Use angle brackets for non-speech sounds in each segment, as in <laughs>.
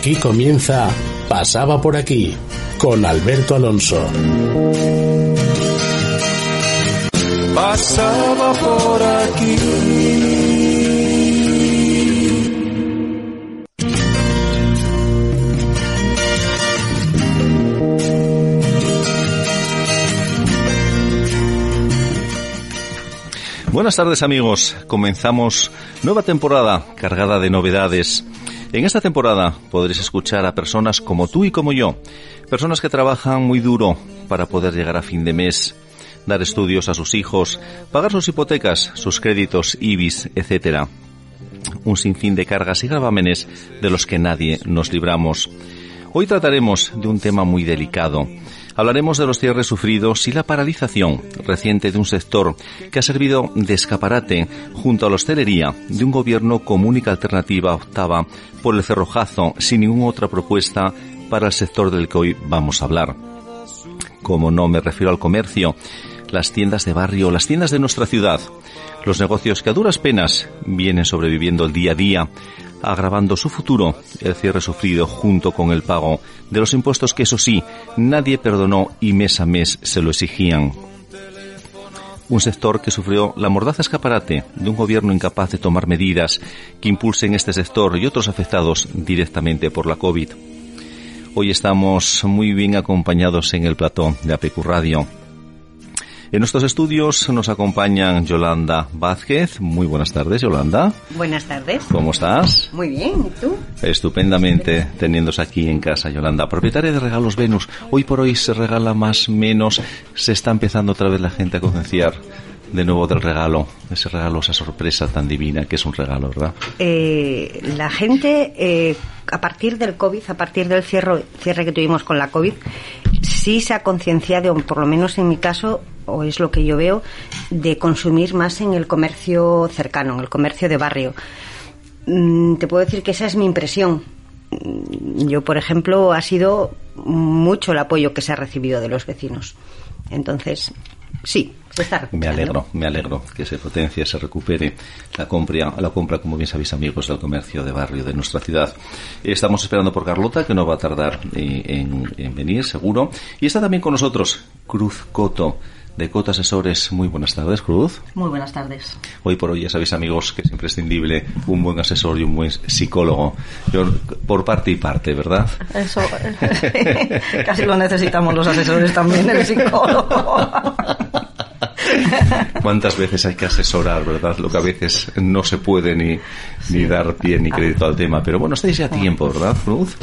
Aquí comienza Pasaba por aquí con Alberto Alonso. Pasaba por aquí. Buenas tardes amigos, comenzamos nueva temporada cargada de novedades. En esta temporada podréis escuchar a personas como tú y como yo, personas que trabajan muy duro para poder llegar a fin de mes, dar estudios a sus hijos, pagar sus hipotecas, sus créditos, IBIS, etc. Un sinfín de cargas y gravámenes de los que nadie nos libramos. Hoy trataremos de un tema muy delicado. Hablaremos de los cierres sufridos y la paralización reciente de un sector que ha servido de escaparate junto a la hostelería de un gobierno con única alternativa optaba por el cerrojazo sin ninguna otra propuesta para el sector del que hoy vamos a hablar. Como no me refiero al comercio, las tiendas de barrio, las tiendas de nuestra ciudad, los negocios que a duras penas vienen sobreviviendo el día a día, agravando su futuro, el cierre sufrido junto con el pago de los impuestos que eso sí, nadie perdonó y mes a mes se lo exigían. Un sector que sufrió la mordaza escaparate de un gobierno incapaz de tomar medidas que impulsen este sector y otros afectados directamente por la COVID. Hoy estamos muy bien acompañados en el plató de APQ Radio. En nuestros estudios nos acompañan Yolanda Vázquez. Muy buenas tardes, Yolanda. Buenas tardes. ¿Cómo estás? Muy bien, ¿y tú? Estupendamente, teniéndose aquí en casa, Yolanda. Propietaria de Regalos Venus. Hoy por hoy se regala más, menos. Se está empezando otra vez la gente a concienciar de nuevo del regalo, ese regalo, esa sorpresa tan divina que es un regalo, ¿verdad? Eh, la gente, eh, a partir del COVID, a partir del cierre, cierre que tuvimos con la COVID, sí se ha concienciado, por lo menos en mi caso, o es lo que yo veo, de consumir más en el comercio cercano, en el comercio de barrio. Mm, te puedo decir que esa es mi impresión. Mm, yo, por ejemplo, ha sido mucho el apoyo que se ha recibido de los vecinos. Entonces, sí, se está Me alegro, me alegro que se potencie, se recupere la compra, la compra, como bien sabéis amigos, del comercio de barrio de nuestra ciudad. Estamos esperando por Carlota, que no va a tardar eh, en, en venir, seguro. Y está también con nosotros Cruz Coto de Cota Asesores. Muy buenas tardes, Cruz. Muy buenas tardes. Hoy por hoy ya sabéis, amigos, que es imprescindible un buen asesor y un buen psicólogo. Yo, por parte y parte, ¿verdad? Eso, <laughs> casi lo necesitamos los asesores también, el psicólogo. <laughs> ¿Cuántas veces hay que asesorar, verdad? Lo que a veces no se puede ni, ni dar pie ni crédito al tema. Pero bueno, estáis ya a tiempo, ¿verdad, Cruz?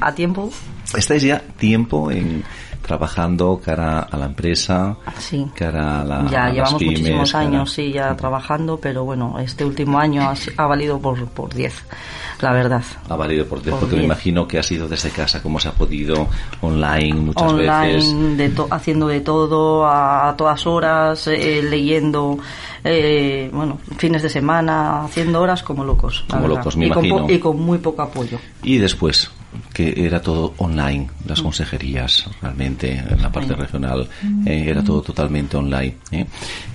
¿A tiempo? Estáis ya tiempo en trabajando cara a la empresa, sí. cara a la Ya a llevamos pymes, muchísimos cara- años, sí, ya trabajando, pero bueno, este último año ha, ha valido por, por 10, la verdad. Ha valido por, Por porque me diez. imagino que ha sido desde casa como se ha podido, online muchas Online, veces. de haciendo de todo, a, a todas horas, eh, leyendo, eh, bueno, fines de semana, haciendo horas como locos. Como locos, me y con, imagino. y con muy poco apoyo. Y después, que era todo online, las Mm. consejerías, realmente, en la parte regional, eh, era todo totalmente online. ¿eh?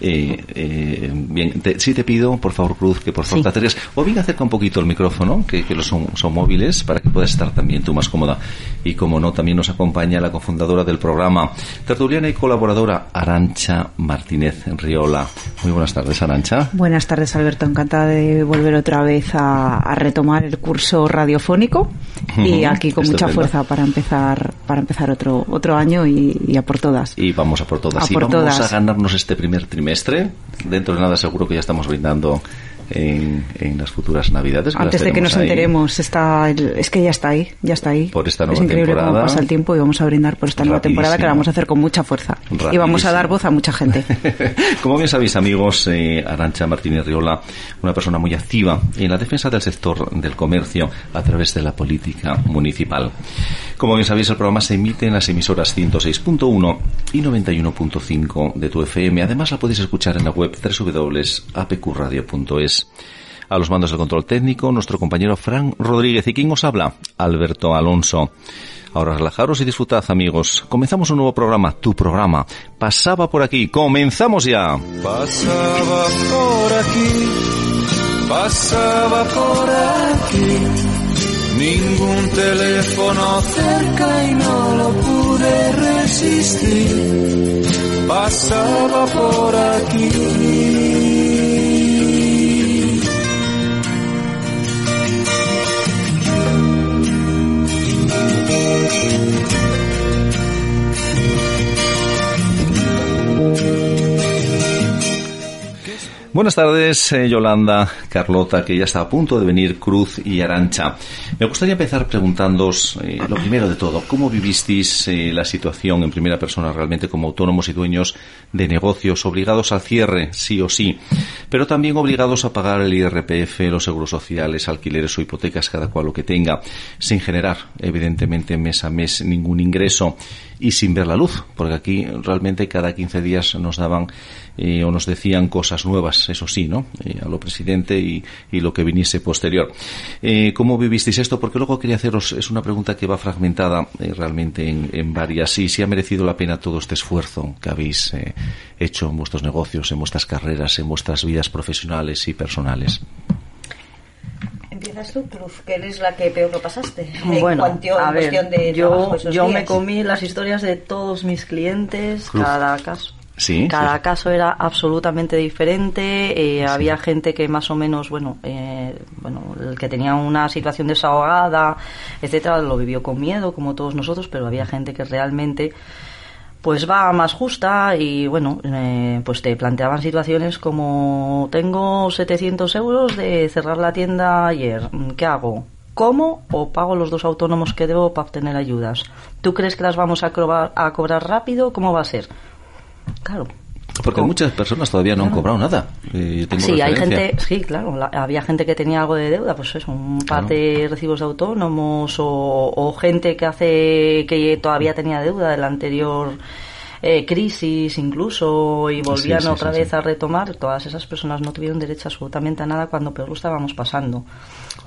Eh, eh, bien, te, sí te pido, por favor, Cruz, que por favor Sí. te acerques, o bien acerca un poquito el micrófono, que, que los son, son móviles, para que puedas estar también tú más cómoda. Y como no, también nos acompaña la cofundadora del programa, tertuliana y colaboradora, Arancha Martínez Riola. Muy buenas tardes, Arancha. Buenas tardes, Alberto. Encantada de volver otra vez a, a retomar el curso radiofónico <laughs> y aquí con mucha fuerza para empezar para empezar otro otro año y, y a por todas. Y vamos a por todas. A y por vamos todas. a ganarnos este primer trimestre. Dentro de nada seguro que ya estamos brindando en, en las futuras navidades. Antes de que nos ahí. enteremos, está el- es que ya está ahí, ya está ahí. Por esta es nueva increíble temporada. cómo pasa el tiempo y vamos a brindar por esta nueva temporada que la vamos a hacer con mucha fuerza. Y vamos a dar voz a mucha gente. <laughs> Como bien sabéis, amigos, eh, Arancha Martínez Riola, una persona muy activa en la defensa del sector del comercio a través de la política municipal. Como bien sabéis, el programa se emite en las emisoras 106.1 y 91.5 de tu FM. Además, la podéis escuchar en la web www.apqradio.es. A los mandos del control técnico, nuestro compañero Fran Rodríguez. ¿Y quién os habla? Alberto Alonso. Ahora relajaros y disfrutad, amigos. Comenzamos un nuevo programa, tu programa. Pasaba por aquí. ¡Comenzamos ya! Pasaba por aquí, pasaba por aquí, Ningún teléfono cerca y no lo pude resistir. Pasaba por aquí. Buenas tardes, eh, Yolanda, Carlota, que ya está a punto de venir Cruz y Arancha. Me gustaría empezar preguntándoos, eh, lo primero de todo, ¿cómo vivisteis eh, la situación en primera persona realmente como autónomos y dueños de negocios obligados al cierre, sí o sí, pero también obligados a pagar el IRPF, los seguros sociales, alquileres o hipotecas, cada cual lo que tenga, sin generar, evidentemente, mes a mes ningún ingreso y sin ver la luz, porque aquí realmente cada 15 días nos daban eh, o nos decían cosas nuevas, eso sí, ¿no? Eh, a lo presidente y, y, lo que viniese posterior. Eh, ¿Cómo vivisteis esto? Porque luego quería haceros, es una pregunta que va fragmentada eh, realmente en, en, varias, y si ha merecido la pena todo este esfuerzo que habéis eh, hecho en vuestros negocios, en vuestras carreras, en vuestras vidas profesionales y personales. Empiezas tú, Cruz, que eres la que peor lo pasaste. Bueno, en cuanto, a ver, de yo, yo días. me comí las historias de todos mis clientes, Cruz. cada caso. Sí, Cada sí. caso era absolutamente diferente. eh, Había gente que más o menos, bueno, eh, bueno, el que tenía una situación desahogada, etcétera, lo vivió con miedo, como todos nosotros, pero había gente que realmente pues va más justa y bueno, eh, pues te planteaban situaciones como tengo 700 euros de cerrar la tienda ayer, ¿qué hago? ¿Cómo o pago los dos autónomos que debo para obtener ayudas? ¿Tú crees que las vamos a, cobrar, a cobrar rápido? ¿Cómo va a ser? Claro. Porque muchas personas todavía no han cobrado nada. Eh, tengo Sí, hay gente, sí, claro, la- había gente que tenía algo de deuda, pues eso, un par Claro. de recibos de autónomos o, o gente que hace que todavía tenía deuda de la anterior eh, crisis incluso y volvían Sí, sí, otra sí, vez a retomar, todas esas personas no tuvieron derecho absolutamente a nada cuando peor lo estábamos pasando.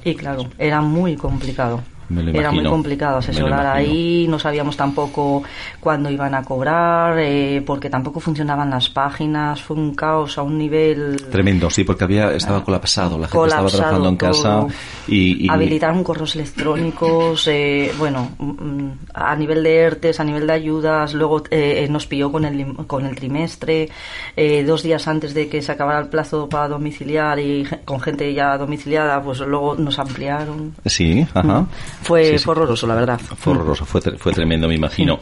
Y claro, era muy complicado. Era muy complicado asesorar ahí, no sabíamos tampoco cuándo iban a cobrar, eh, porque tampoco funcionaban las páginas, fue un caos a un nivel Tremendo, sí, porque había estaba colapsado, la gente estaba trabajando en casa y, y- habilitaron correos electrónicos, eh, bueno, mm, a nivel de ERTES, a nivel de ayudas, luego eh, nos pilló con el, con el trimestre, eh, dos días antes de que se acabara el plazo para domiciliar y con gente ya domiciliada, pues luego nos ampliaron. sí, ajá. Fue, Sí, sí. fue horroroso, la verdad. Fue horroroso, fue, fue tremendo, me imagino.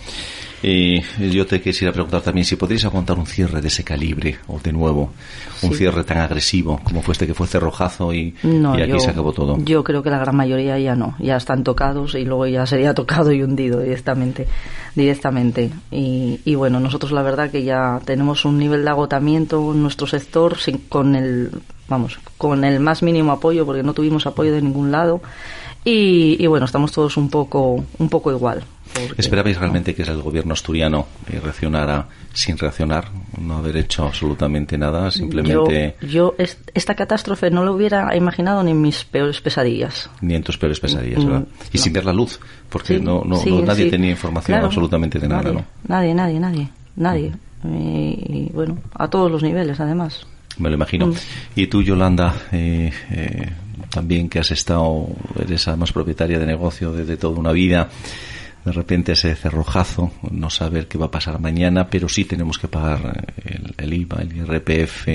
Y yo te quisiera preguntar también si podrías aguantar un cierre de ese calibre, o de nuevo, un Sí. cierre tan agresivo como fue este que fue cerrojazo y, No, y aquí yo, se acabó todo. Yo creo que la gran mayoría ya no, ya están tocados y luego ya sería <laughs> tocado y hundido directamente, directamente. Y, y bueno, nosotros la verdad que ya tenemos un nivel de agotamiento en nuestro sector sin, con el, vamos, con el más mínimo apoyo porque no tuvimos apoyo de ningún lado y, y bueno, estamos todos un poco, un poco igual. porque- ¿Esperabais realmente que el gobierno asturiano eh, reaccionara sin reaccionar, no haber hecho absolutamente nada, simplemente Yo, yo est- esta catástrofe no lo hubiera imaginado ni en mis peores pesadillas. ni en tus peores pesadillas, Mm, ¿verdad? Y no. sin ver la luz, porque Sí, no, no, sí, no- nadie sí. tenía información Claro, absolutamente de nada, nadie, ¿no? Nadie, nadie, nadie, nadie. Y, y, bueno, a todos los niveles, además. Me lo imagino. Mm. Y tú, Yolanda, eh, eh, también que has estado, eres además propietaria de negocio desde toda una vida, de repente ese cerrojazo, no saber qué va a pasar mañana, pero sí tenemos que pagar el, el IVA, el IRPF,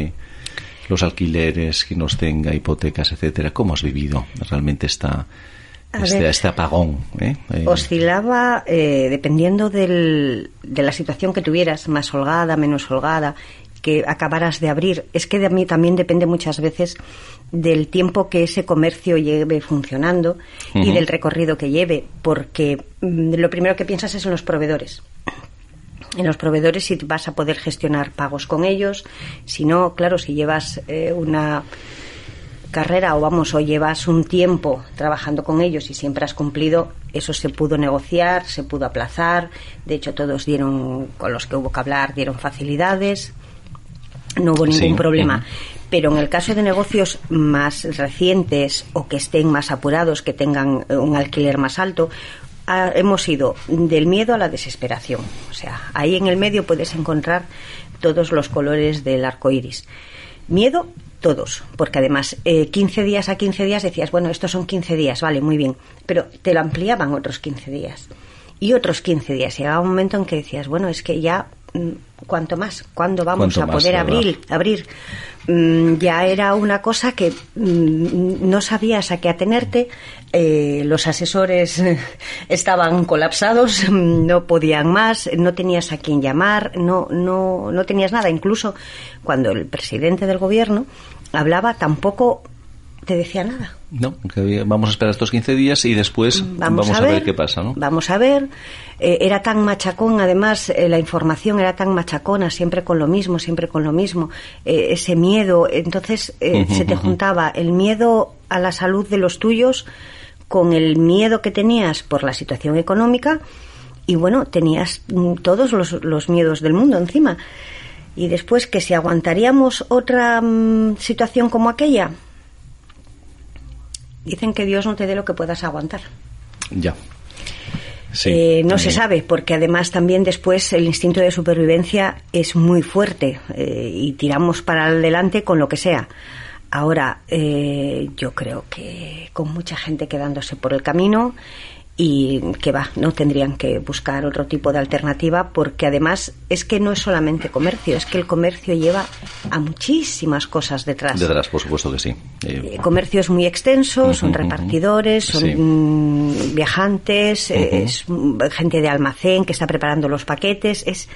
los alquileres, que nos tenga, hipotecas, etcétera. ¿Cómo has vivido realmente esta, este, ver. este apagón? eh? Eh, Oscilaba eh, dependiendo del- de la situación que tuvieras, más holgada, menos holgada, que acabaras de abrir. Es que de mí también depende muchas veces del tiempo que ese comercio lleve funcionando y del recorrido que lleve, porque mm, lo primero que piensas es en los proveedores. En los proveedores si vas a poder gestionar pagos con ellos, si no, claro, si llevas eh, una carrera o vamos o llevas un tiempo trabajando con ellos y siempre has cumplido, eso se pudo negociar, se pudo aplazar, de hecho todos dieron, con los que hubo que hablar, dieron facilidades, no hubo ningún Sí, problema. Pero en el caso de negocios más recientes o que estén más apurados, que tengan eh, un alquiler más alto, ah, hemos ido del miedo a la desesperación. O sea, ahí en el medio puedes encontrar todos los colores del arco iris. Miedo todos, porque además eh, 15 días a 15 días decías, bueno, estos son 15 días, vale, muy bien, pero te lo ampliaban otros 15 días y otros 15 días. Llegaba un momento en que decías, bueno, es que ya, mm, ¿cuánto más? ¿Cuándo vamos ¿Cuánto a poder abrir? abrir? Mm, ya era una cosa que mm, no sabías a qué atenerte. eh, los asesores <laughs> estaban colapsados, no podían más, no tenías a quién llamar, no, no, no tenías nada. Incluso cuando el presidente del gobierno hablaba, tampoco te decía nada. No, que vamos a esperar estos 15 días y después vamos, a, ver, qué pasa, ¿no? Vamos a ver. Eh, era tan machacón, además, eh, la información era tan machacona, siempre con lo mismo, siempre con lo mismo. Eh, ese miedo. Entonces, se te juntaba el miedo a la salud de los tuyos con el miedo que tenías por la situación económica. Y bueno, tenías mm, todos los, los miedos del mundo encima. Y después, que si aguantaríamos otra mm, situación como aquella, dicen que Dios no te dé lo que puedas aguantar. Ya. Sí, Eh, no también. se sabe, porque además también después el instinto de supervivencia es muy fuerte eh, y tiramos para adelante con lo que sea. Ahora, eh, yo creo que con mucha gente quedándose por el camino y que va, no tendrían que buscar otro tipo de alternativa porque además es que no es solamente comercio, es que el comercio lleva a muchísimas cosas detrás. Detrás, por supuesto que sí. Eh, El comercio es muy extenso, son repartidores, son Sí. mm, viajantes, eh, es mm, gente de almacén que está preparando los paquetes, es,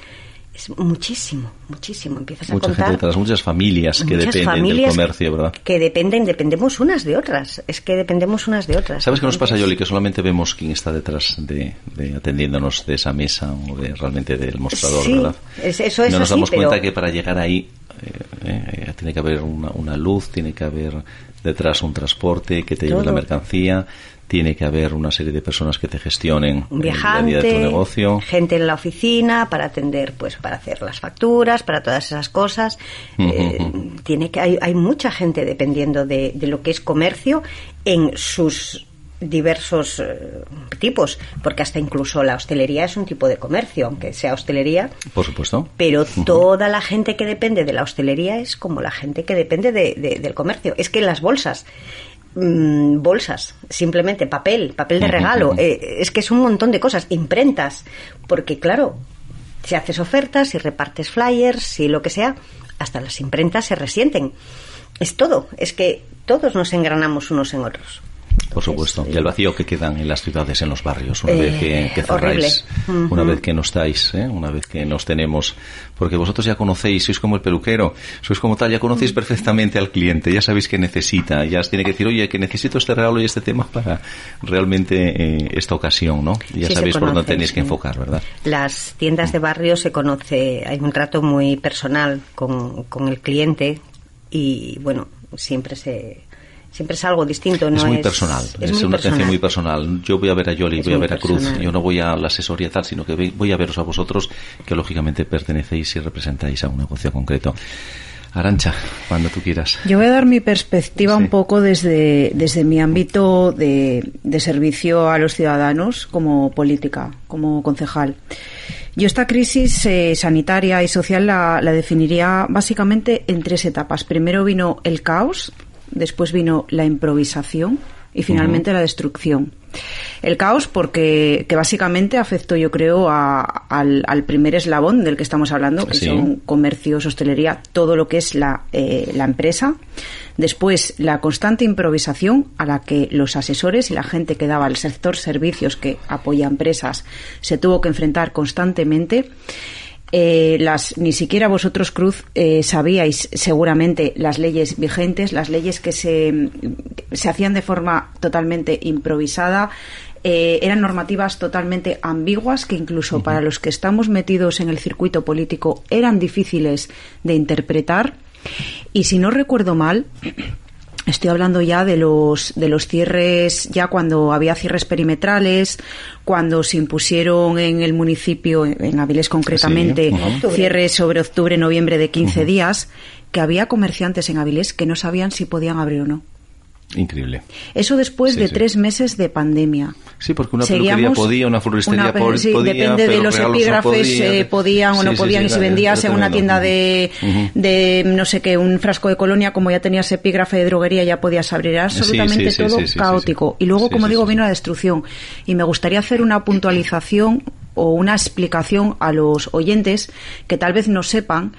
es muchísimo, muchísimo. Empiezas a mucha gente contar detrás, muchas familias que muchas dependen del comercio, ¿verdad? que dependen, dependemos unas de otras, es que dependemos unas de otras. ¿Sabes qué nos pasa, Yoli? Que solamente vemos quién está detrás de, de atendiéndonos de esa mesa o de realmente del mostrador, Sí, ¿verdad? es- eso- no nos damos pero- cuenta que para llegar ahí eh, eh, tiene que haber una, una luz, tiene que haber detrás un transporte que te lleve la mercancía, tiene que haber una serie de personas que te gestionen un el día a día de tu viajante, negocio. gente en la oficina para atender, pues para hacer las facturas, para todas esas cosas. Eh, tiene que hay, hay mucha gente dependiendo de, de lo que es comercio en sus diversos eh, tipos, porque hasta incluso la hostelería es un tipo de comercio, aunque sea hostelería, Por supuesto. pero toda la gente que depende de la hostelería es como la gente que depende de- de- del comercio. Es que las bolsas, mm, bolsas, simplemente papel, papel de regalo, eh, es que es un montón de cosas, imprentas, porque claro, si haces ofertas, si repartes flyers, si lo que sea, hasta las imprentas se resienten. Es todo, es que todos nos engranamos unos en otros. Por supuesto. Y el vacío que quedan en las ciudades, en los barrios, una Eh, vez que, que cerráis, una vez que no estáis, ¿eh? una vez que nos tenemos. Porque vosotros ya conocéis, sois como el peluquero, sois como tal, ya conocéis perfectamente al cliente, ya sabéis que necesita, ya os tiene que decir, oye, que necesito este regalo y este tema para realmente eh, esta ocasión, ¿no? Ya Sí, sabéis por dónde tenéis que enfocar, ¿verdad? Las tiendas de barrio se conoce, hay un trato muy personal con, con el cliente y bueno, siempre se siempre es algo distinto. No es muy personal, es, muy una atención personal. muy personal. Yo voy a ver a Yoli, Es voy a ver a Cruz, personal. yo no voy a la asesoría tal, sino que voy- voy a veros a vosotros, que lógicamente pertenecéis y representáis a un negocio concreto. Arancha, cuando tú quieras. Yo voy a dar mi perspectiva Sí. un poco desde, desde mi ámbito de, de servicio a los ciudadanos como política, como concejal. Yo esta crisis eh, sanitaria y social la, la definiría básicamente en tres etapas. Primero vino el caos, después vino la improvisación y finalmente la destrucción. El caos porque que básicamente afectó yo creo a- al, al primer eslabón del que estamos hablando, que Sí. son comercios, hostelería, todo lo que es la, eh, la empresa. Después, la constante improvisación a la que los asesores y la gente que daba al sector servicios que apoya empresas se tuvo que enfrentar constantemente. Eh, las, ni siquiera vosotros, Cruz, eh, sabíais seguramente las leyes vigentes, las leyes que se, se hacían de forma totalmente improvisada. eh, eran normativas totalmente ambiguas que incluso para los que estamos metidos en el circuito político eran difíciles de interpretar. Y si no recuerdo mal, Estoy hablando ya de los de los cierres, ya cuando había cierres perimetrales, cuando se impusieron en el municipio, en Avilés concretamente, Sí, cierres sobre octubre, noviembre de 15 días, que había comerciantes en Avilés que no sabían si podían abrir o no. Increíble. Eso después Sí, de sí. tres meses de pandemia. Sí, porque una Seguíamos peluquería podía, una floristería una sí, podía, depende de los regalos no epígrafes, podía. eh, podían o no podían, y si vendías en una tienda de, de, no sé qué, un frasco de colonia, como ya tenías epígrafe de droguería, ya podías abrir. Era absolutamente todo caótico. Y luego, como digo, vino la destrucción. Y me gustaría hacer una puntualización o una explicación a los oyentes que tal vez no sepan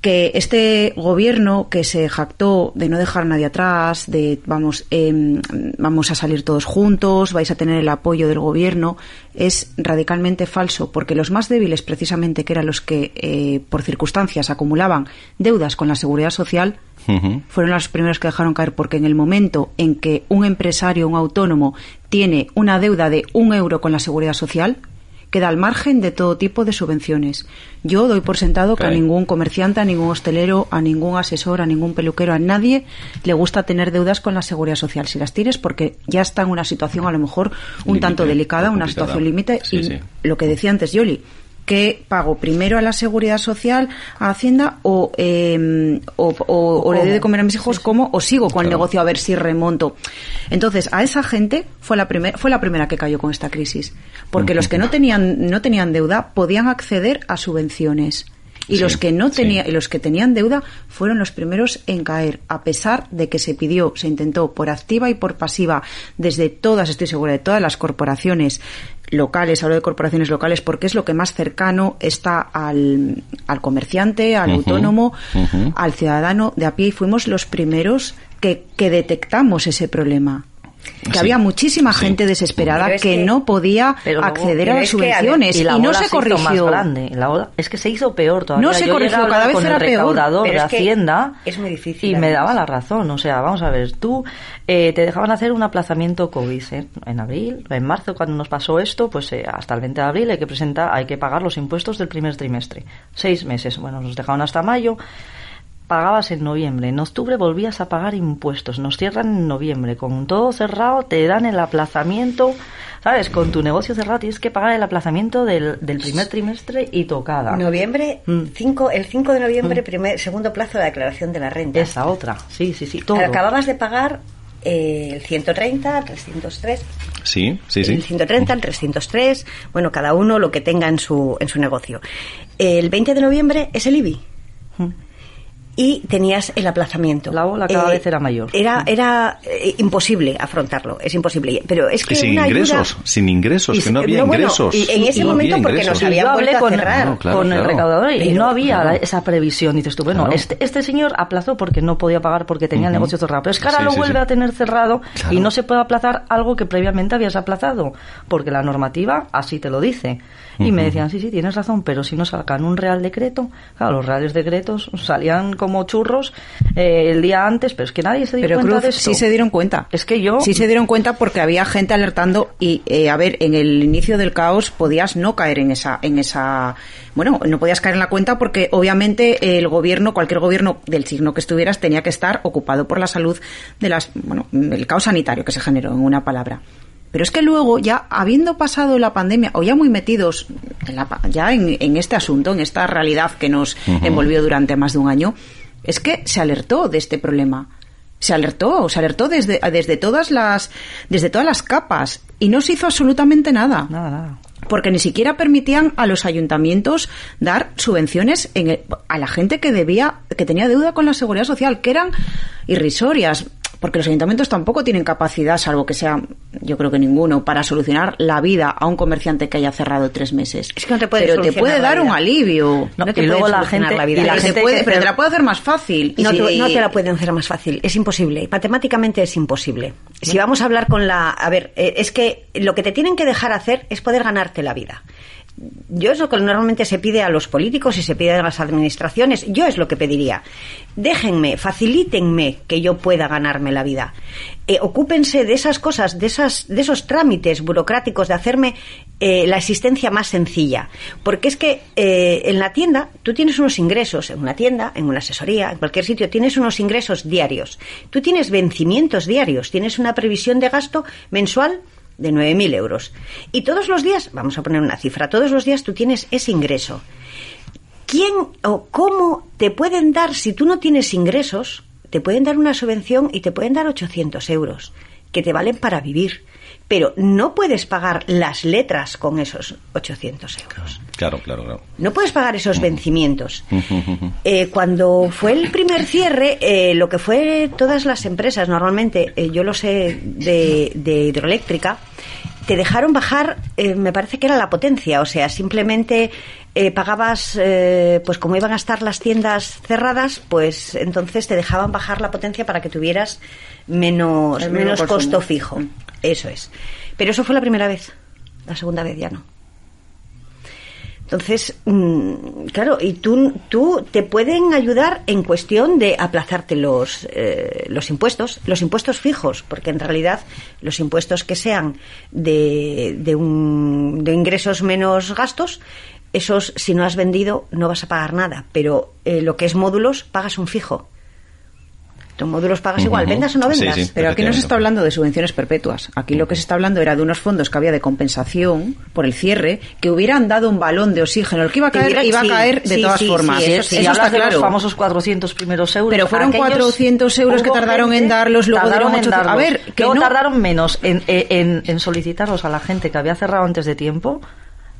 que este gobierno que se jactó de no dejar a nadie atrás, de vamos, em, vamos a salir todos juntos, vais a tener el apoyo del gobierno, es radicalmente falso, porque los más débiles, precisamente, que eran los que eh, por circunstancias acumulaban deudas con la seguridad social, fueron los primeros que dejaron caer, porque en el momento en que un empresario, un autónomo, tiene una deuda de un euro con la seguridad social, queda al margen de todo tipo de subvenciones. Yo doy por sentado que a ningún comerciante, a ningún hostelero, a ningún asesor, a ningún peluquero, a nadie le gusta tener deudas con la seguridad social. Si las tienes, porque ya está en una situación a lo mejor un tanto delicada, una situación límite. Sí, y sí. lo que decía antes Yoli, ¿qué pago primero a la seguridad social, a Hacienda o, eh, o, o- o le doy de comer a mis hijos como o sigo con el negocio a ver si remonto? Entonces, a esa gente fue la, primer- fue la primera que cayó con esta crisis. Porque los que no tenían, no tenían deuda podían acceder a subvenciones. Y Sí, los que no sí. tenían, y los que tenían deuda fueron los primeros en caer, a pesar de que se pidió, se intentó por activa y por pasiva desde todas, estoy segura, de todas las corporaciones locales, hablo de corporaciones locales porque es lo que más cercano está al, al comerciante, al autónomo, al ciudadano de a pie y fuimos los primeros que, que detectamos ese problema. Que Sí, había muchísima sí. gente desesperada que, que- no podía luego- acceder a las que, subvenciones y, la y no se hizo más corrigió. grande. La ola- es que se hizo peor todavía. No se Yo corrigió, cada vez con era el peor. Pero de es que Hacienda es muy difícil, y me daba la razón. O sea, vamos a ver, tú eh, te dejaban hacer un aplazamiento COVID ¿eh? en abril, en marzo cuando nos pasó esto, pues eh, hasta el 20 de abril hay que presentar, hay que pagar los impuestos del primer trimestre. Seis meses. Bueno, nos dejaban hasta mayo. Pagabas en noviembre, en octubre volvías a pagar impuestos, nos cierran en noviembre, con todo cerrado te dan el aplazamiento, ¿sabes? Con tu negocio cerrado tienes que pagar el aplazamiento del, del primer trimestre y tocada. Noviembre, Mm. cinco, el 5 de noviembre, primer, segundo plazo de declaración de la renta. Esa otra, sí, sí, sí, todo. Acababas de pagar eh, el 130, el 303, Sí, sí, el sí. 130, el 303, bueno, cada uno lo que tenga en su, en su negocio. El 20 de noviembre es el IBI. Mm. Y tenías el aplazamiento. La ola cada vez era mayor. Era, era eh, imposible afrontarlo, es imposible. Pero es que Y sin una ayuda- ingresos, sin ingresos, que no había no, bueno, ingresos. y en ese momento porque nos habían vuelto a con, cerrar. No, claro, con el recaudador y Pero, no había claro. la- esa previsión. Dices tú, bueno, Claro. este, este señor aplazó porque no podía pagar porque tenía el negocio cerrado. Pero es que ahora Sí, lo sí, vuelve sí. a tener cerrado Claro. y no se puede aplazar algo que previamente habías aplazado. Porque la normativa así te lo dice. Y me decían, sí, sí, tienes razón, pero si no sacan un real decreto, claro, los reales decretos salían como churros eh, el día antes, pero es que nadie se dio Pero cuenta Cruz de esto. sí se dieron cuenta. Es que yo... Sí se dieron cuenta porque había gente alertando y, eh, a ver, en el inicio del caos podías no caer en esa, en esa, bueno, no podías caer en la cuenta porque obviamente el gobierno, cualquier gobierno del signo que estuvieras tenía que estar ocupado por la salud de las, bueno, el caos sanitario que se generó en una palabra. Pero es que luego, ya habiendo pasado la pandemia, o ya muy metidos en la pa- ya en, en este asunto, en esta realidad que nos envolvió durante más de un año, es que se alertó de este problema. Se alertó, se alertó desde, desde todas las, desde todas las capas y no se hizo absolutamente nada. Nada, nada. Porque ni siquiera permitían a los ayuntamientos dar subvenciones en el- a la gente que debía, que tenía deuda con la seguridad social, que eran irrisorias. Porque los ayuntamientos tampoco tienen capacidad, salvo que sea, yo creo que ninguno, para solucionar la vida a un comerciante que haya cerrado tres meses. Es que no te puede Pero te puede dar un alivio. No, No te y luego la gente, la vida. y la Pero te gente puede- pero te la puede hacer más fácil. No, te, no te la pueden hacer más fácil, es imposible. Matemáticamente es imposible. Si vamos a hablar con la... A ver, eh, es que lo que te tienen que dejar hacer es poder ganarte la vida. Yo es lo que normalmente se pide a los políticos y se pide a las administraciones. Yo es lo que pediría. Déjenme, facilítenme que yo pueda ganarme la vida. Eh, ocúpense de esas cosas, de, esas, de esos trámites burocráticos, de hacerme eh, la existencia más sencilla. Porque es que eh, en la tienda tú tienes unos ingresos, en una tienda, en una asesoría, en cualquier sitio, tienes unos ingresos diarios. Tú tienes vencimientos diarios, tienes una previsión de gasto mensual de 9.000 euros. Y todos los días, vamos a poner una cifra, todos los días tú tienes ese ingreso. ¿Quién o cómo te pueden dar si tú no tienes ingresos? te pueden dar una subvención y te pueden dar 800 euros, que te valen para vivir pero no puedes pagar las letras con esos 800 euros. Claro, claro, claro. No puedes pagar esos vencimientos. <laughs> Eh, cuando fue el primer cierre, eh, lo que fue todas las empresas, normalmente, eh, yo lo sé de, de hidroeléctrica, te dejaron bajar, me parece que era la potencia, o sea, simplemente pagabas, pues como iban a estar las tiendas cerradas, pues entonces te dejaban bajar la potencia para que tuvieras menos, menos costo fijo. Eso es. Pero eso fue la primera vez. La segunda vez ya no. Entonces, mm, claro, y tú, tú te pueden ayudar en cuestión de aplazarte los, eh, los impuestos, los impuestos fijos, porque en realidad los impuestos que sean de, de, un, de ingresos menos gastos, esos, si no has vendido, no vas a pagar nada, pero eh, lo que es módulos, pagas un fijo módulos pagas igual, vendas o no vendas. Pero aquí no se está hablando de subvenciones perpetuas. Aquí lo que se está hablando era de unos fondos que había de compensación por el cierre que hubieran dado un balón de oxígeno. El que iba a caer, iba a caer de todas formas. eso, está claro. los famosos 400 primeros euros. Pero fueron 400 euros que tardaron en darlos, luego dieron 800. A ver, que no... tardaron menos en, en, en solicitarlos a la gente que había cerrado antes de tiempo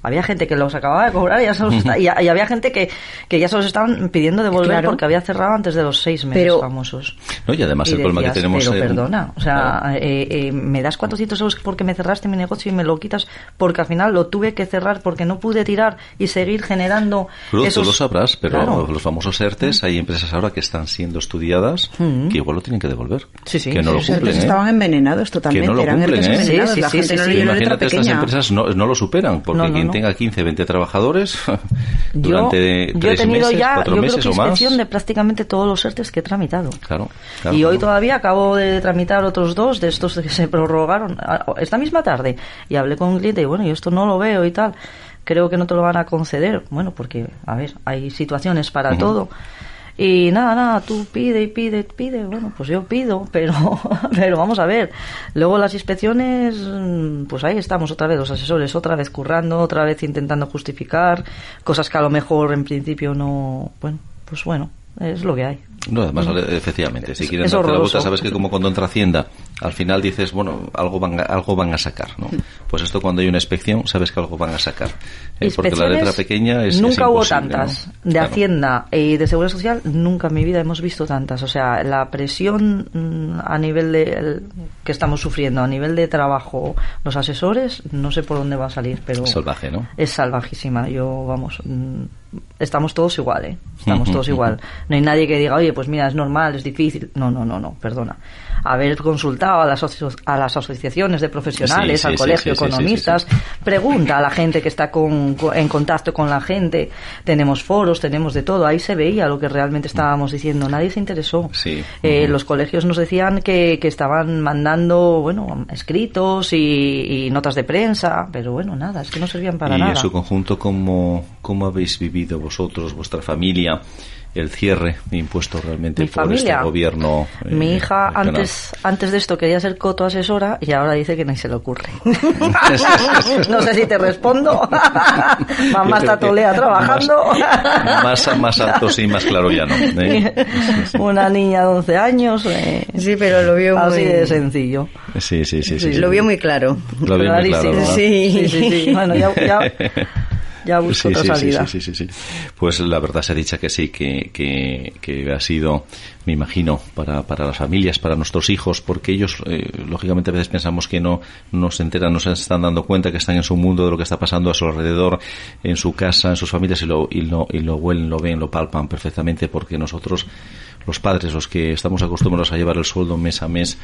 había gente que los acababa de cobrar y, ya <laughs> y, había gente que, que ya se los estaban pidiendo devolver porque había cerrado antes de los seis meses famosos. No, y además el problema que tenemos... Pero perdona, o sea, eh, eh, me das 400 euros porque me cerraste mi negocio y me lo quitas porque al final lo tuve que cerrar porque no pude tirar y seguir generando Tú lo sabrás, pero los famosos ERTES, hay empresas ahora que están siendo estudiadas mm. que igual lo tienen que devolver. Sí, sí. Que no lo cumplen, ¿eh? estaban envenenados totalmente. Que no lo Eran cumplen, ¿eh? la gente no Imagínate, estas empresas no, no lo superan porque tenga 15, 20 trabajadores <laughs> durante yo, tres he tenido meses, ya, cuatro yo meses creo que o más. de prácticamente todos los ERTES que he tramitado. Claro, y hoy todavía acabo de tramitar otros dos de estos que se prorrogaron esta misma tarde. Y hablé con un cliente y bueno, yo esto no lo veo y tal. Creo que no te lo van a conceder. Bueno, porque, a ver, hay situaciones para todo. Y nada, nada, tú pide y pide, pide. Bueno, pues yo pido, <laughs> pero, pero vamos a ver. Luego las inspecciones, pues ahí estamos otra vez, los asesores, otra vez currando, otra vez intentando justificar cosas que a lo mejor en principio no. Bueno, pues bueno, es lo que hay. No, además, efectivamente, si quieren darte la vuelta, sabes que como cuando entra Hacienda, al final dices, bueno, algo van, a, algo van a sacar, ¿no? Pues esto cuando hay una inspección, sabes que algo van a sacar. ¿Eh? porque la letra pequeña es. Nunca hubo tantas. De Hacienda y de Seguridad Social, nunca en mi vida hemos visto tantas. O sea, la presión mm, a nivel de. que estamos sufriendo, a nivel de trabajo, los asesores, no sé por dónde va a salir, pero. salvaje, ¿no? Es salvajísima. Yo, vamos. Mm, estamos todos igual, ¿eh? Estamos todos igual. No hay nadie que diga, oye, pues mira, es normal, es difícil. No, no, no, no, perdona. Haber consultado a las, a las asociaciones de profesionales, al colegio de economistas, pregunta a la gente que está con, en contacto con la gente. Tenemos foros, tenemos de todo. Ahí se veía lo que realmente estábamos diciendo. Nadie se interesó. Eh, los colegios nos decían que, que estaban mandando, bueno, escritos y, notas de prensa, pero bueno, nada, es que no servían para nada. Y en su conjunto, ¿cómo, cómo habéis vivido vosotros, vuestra familia? El cierre impuesto realmente por este gobierno. Eh, mi hija antes antes de esto quería ser coto asesora y ahora dice que ni se le ocurre. <laughs> no sé si te respondo. <laughs> Mamá está tolea trabajando. Más, más, alto sí, más claro ya no. ¿eh? <laughs> Una niña de 11 años. Eh, sí, pero lo vio así de sencillo. Sí, sí, sí. sí, lo vio muy claro. Lo vio muy claro. Sí. sí, sí, Bueno, ya, ya ya busco otra salida. Sí, sí, sí, Pues la verdad se ha dicho que sí, que, que, ha sido, me imagino, para, para las familias, para nuestros hijos, porque ellos, eh, lógicamente, a veces pensamos que no, no se enteran, no se están dando cuenta que están en su mundo de lo que está pasando a su alrededor, en su casa, en sus familias, y lo, y lo, y lo huelen, lo ven, lo palpan perfectamente, porque nosotros, los padres, los que estamos acostumbrados a llevar el sueldo mes a mes,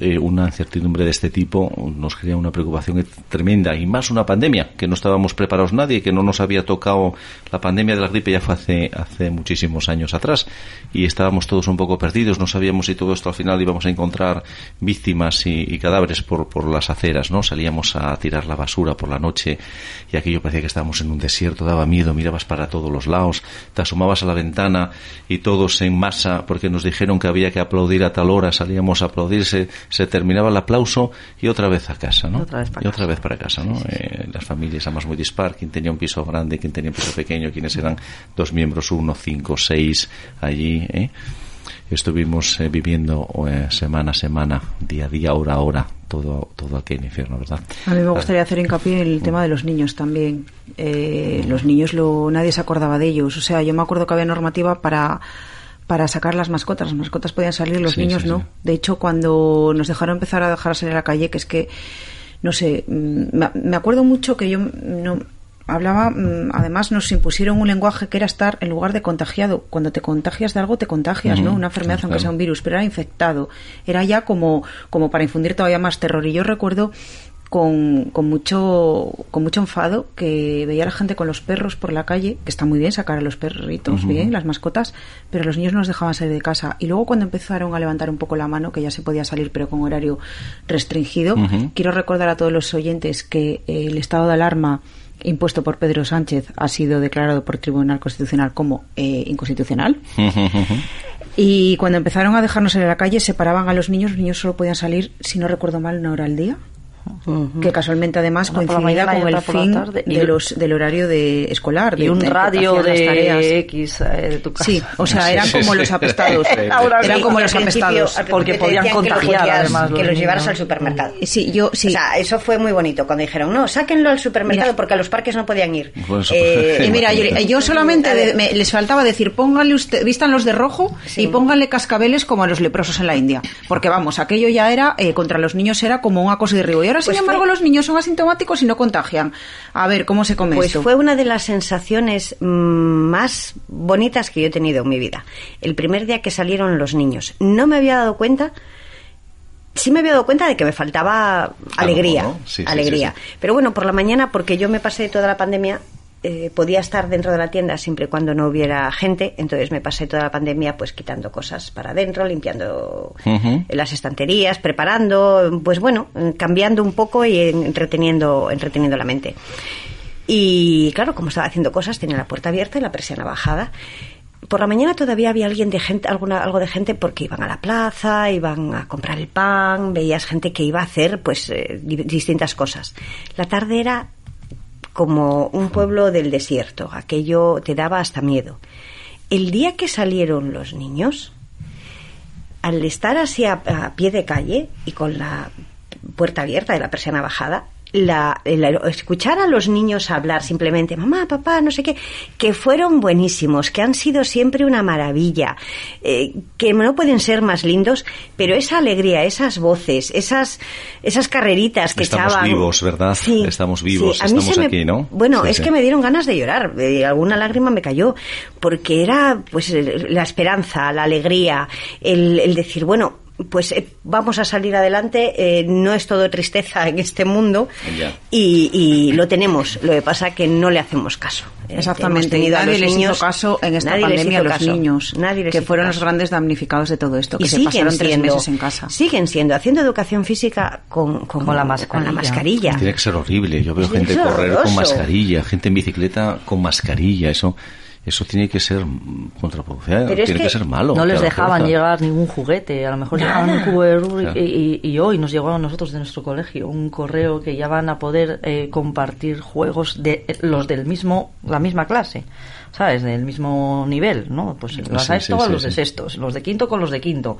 eh, una incertidumbre de este tipo nos crea una preocupación tremenda y más una pandemia que no estábamos preparados nadie, que no nos había tocado la pandemia de la gripe ya fue hace, hace muchísimos años atrás y estábamos todos un poco perdidos, no sabíamos si todo esto al final íbamos a encontrar víctimas y, cadáveres por, por las aceras, ¿no? Salíamos a tirar la basura por la noche y aquello parecía que estábamos en un desierto, daba miedo, mirabas para todos los lados, te asomabas a la ventana y todos en masa porque nos dijeron que había que aplaudir a tal hora, salíamos a aplaudirse se terminaba el aplauso y otra vez a casa, ¿no? y otra vez para casa, ¿no? Eh, las familias además muy dispar, quien tenía un piso grande, quien tenía un piso pequeño, quienes eran dos miembros, uno, cinco, seis allí, ¿eh? estuvimos eh, viviendo eh, semana a semana, día a día, hora a hora, todo, todo aquel infierno, ¿verdad? A mí me gustaría hacer hincapié en el tema de los niños también. Eh, los niños lo, nadie se acordaba de ellos. O sea, yo me acuerdo que había normativa para para sacar las mascotas. Las mascotas podían salir, los Sí, niños sí, no. sí. De hecho, cuando nos dejaron empezar a dejar salir a la calle, que es que, no sé, mm, me acuerdo mucho que yo no hablaba, mm, además nos impusieron un lenguaje que era estar en lugar de contagiado. Cuando te contagias de algo, te contagias, ¿no? Una enfermedad, claro, aunque sea un virus, pero era infectado. Era ya como, como para infundir todavía más terror. Y yo recuerdo con, con mucho con mucho enfado que veía a la gente con los perros por la calle, que está muy bien sacar a los perritos, bien, las mascotas, pero los niños no los dejaban salir de casa. Y luego cuando empezaron a levantar un poco la mano, que ya se podía salir pero con horario restringido, quiero recordar a todos los oyentes que eh, el estado de alarma impuesto por Pedro Sánchez ha sido declarado por Tribunal Constitucional como eh, inconstitucional. Y cuando empezaron a dejarnos salir a la calle, separaban a los niños. Los niños solo podían salir, si no recuerdo mal, una hora al día. Que casualmente además Una coincidía con el fin de los, del horario de escolar. Y de- un de que radio las tareas. de X eh, de tu casa. Sí, o sea, eran como los apestados. Ahora eran sí, como los apestados. <laughs> porque podían que contagiar, además, los que los llevaras al supermercado. Sí, yo sí. O sea, eso fue muy bonito cuando dijeron, no, sáquenlo al supermercado Mira. porque a los parques no podían ir. Pues Eh, Y mira, yo, yo solamente de- me- les faltaba decir, pónganle usted, vístanlos de rojo Sí. y pónganle cascabeles como a los leprosos en la India. Porque vamos, aquello ya era, eh, contra los niños era como un acoso y derribo. Ahora, sin Pues embargo, fue- los niños son asintomáticos y no contagian. A ver, ¿cómo se come Pues esto? fue una de las sensaciones mm, más bonitas que yo he tenido en mi vida. El primer día que salieron los niños. No me había dado cuenta. Sí me había dado cuenta de que me faltaba alegría, ¿no? Sí, sí, alegría. sí, Pero bueno, por la mañana, porque yo me pasé toda la pandemia, eh, podía estar dentro de la tienda siempre y cuando no hubiera gente, entonces me pasé toda la pandemia pues quitando cosas para adentro, limpiando Ujú. las estanterías, preparando, pues bueno, cambiando un poco y entreteniendo, entreteniendo la mente. Y claro, como estaba haciendo cosas, tenía la puerta abierta y la persiana bajada. Por la mañana todavía había alguien de gente, alguna, algo de gente porque iban a la plaza, iban a comprar el pan, veías gente que iba a hacer pues eh, di- distintas cosas. La tarde era como un pueblo del desierto, aquello te daba hasta miedo. El día que salieron los niños, al estar así a, a pie de calle y con la puerta abierta de la persiana bajada, la, el- escuchar a los niños hablar simplemente, mamá, papá, no sé qué, que fueron buenísimos, que han sido siempre una maravilla, eh, que no pueden ser más lindos, pero esa alegría, esas voces, esas, esas carreritas que Estamos echaban. vivos, ¿verdad? Estamos vivos, a mí estamos se me- aquí, ¿no? Bueno, Sí, es sí. que me dieron ganas de llorar, eh, alguna lágrima me cayó, porque era pues la esperanza, la alegría, el, el decir, bueno, pues eh, vamos a salir adelante, eh, no es todo tristeza en este mundo y, y lo tenemos, lo que pasa que no le hacemos caso. Eh, Exactamente, tenido a nadie los les niños- hizo caso en esta nadie pandemia a los caso, niños, nadie les que fueron los grandes damnificados de todo esto, que y se siguen pasaron tres siendo, meses en casa. Siguen siendo, haciendo educación física con, con, Con la Con la mascarilla. mascarilla. Tiene que ser horrible. Yo veo Es gente correr con mascarilla, gente en bicicleta con mascarilla. Eso, eso tiene que ser mm, contraproducente. Pero es Tiene que, que ser malo. No les dejaban fuerza. llegar ningún juguete, a lo mejor Nada. llegaban un cubo de Rubik Claro. y, hoy nos llegó a nosotros de nuestro colegio un correo que ya van a poder eh, compartir juegos de eh, los del mismo, la misma clase, ¿sabes? Del mismo nivel, ¿no? Pues los Sí, a sí, esto sí, los de sí. sextos, los de quinto con los de quinto.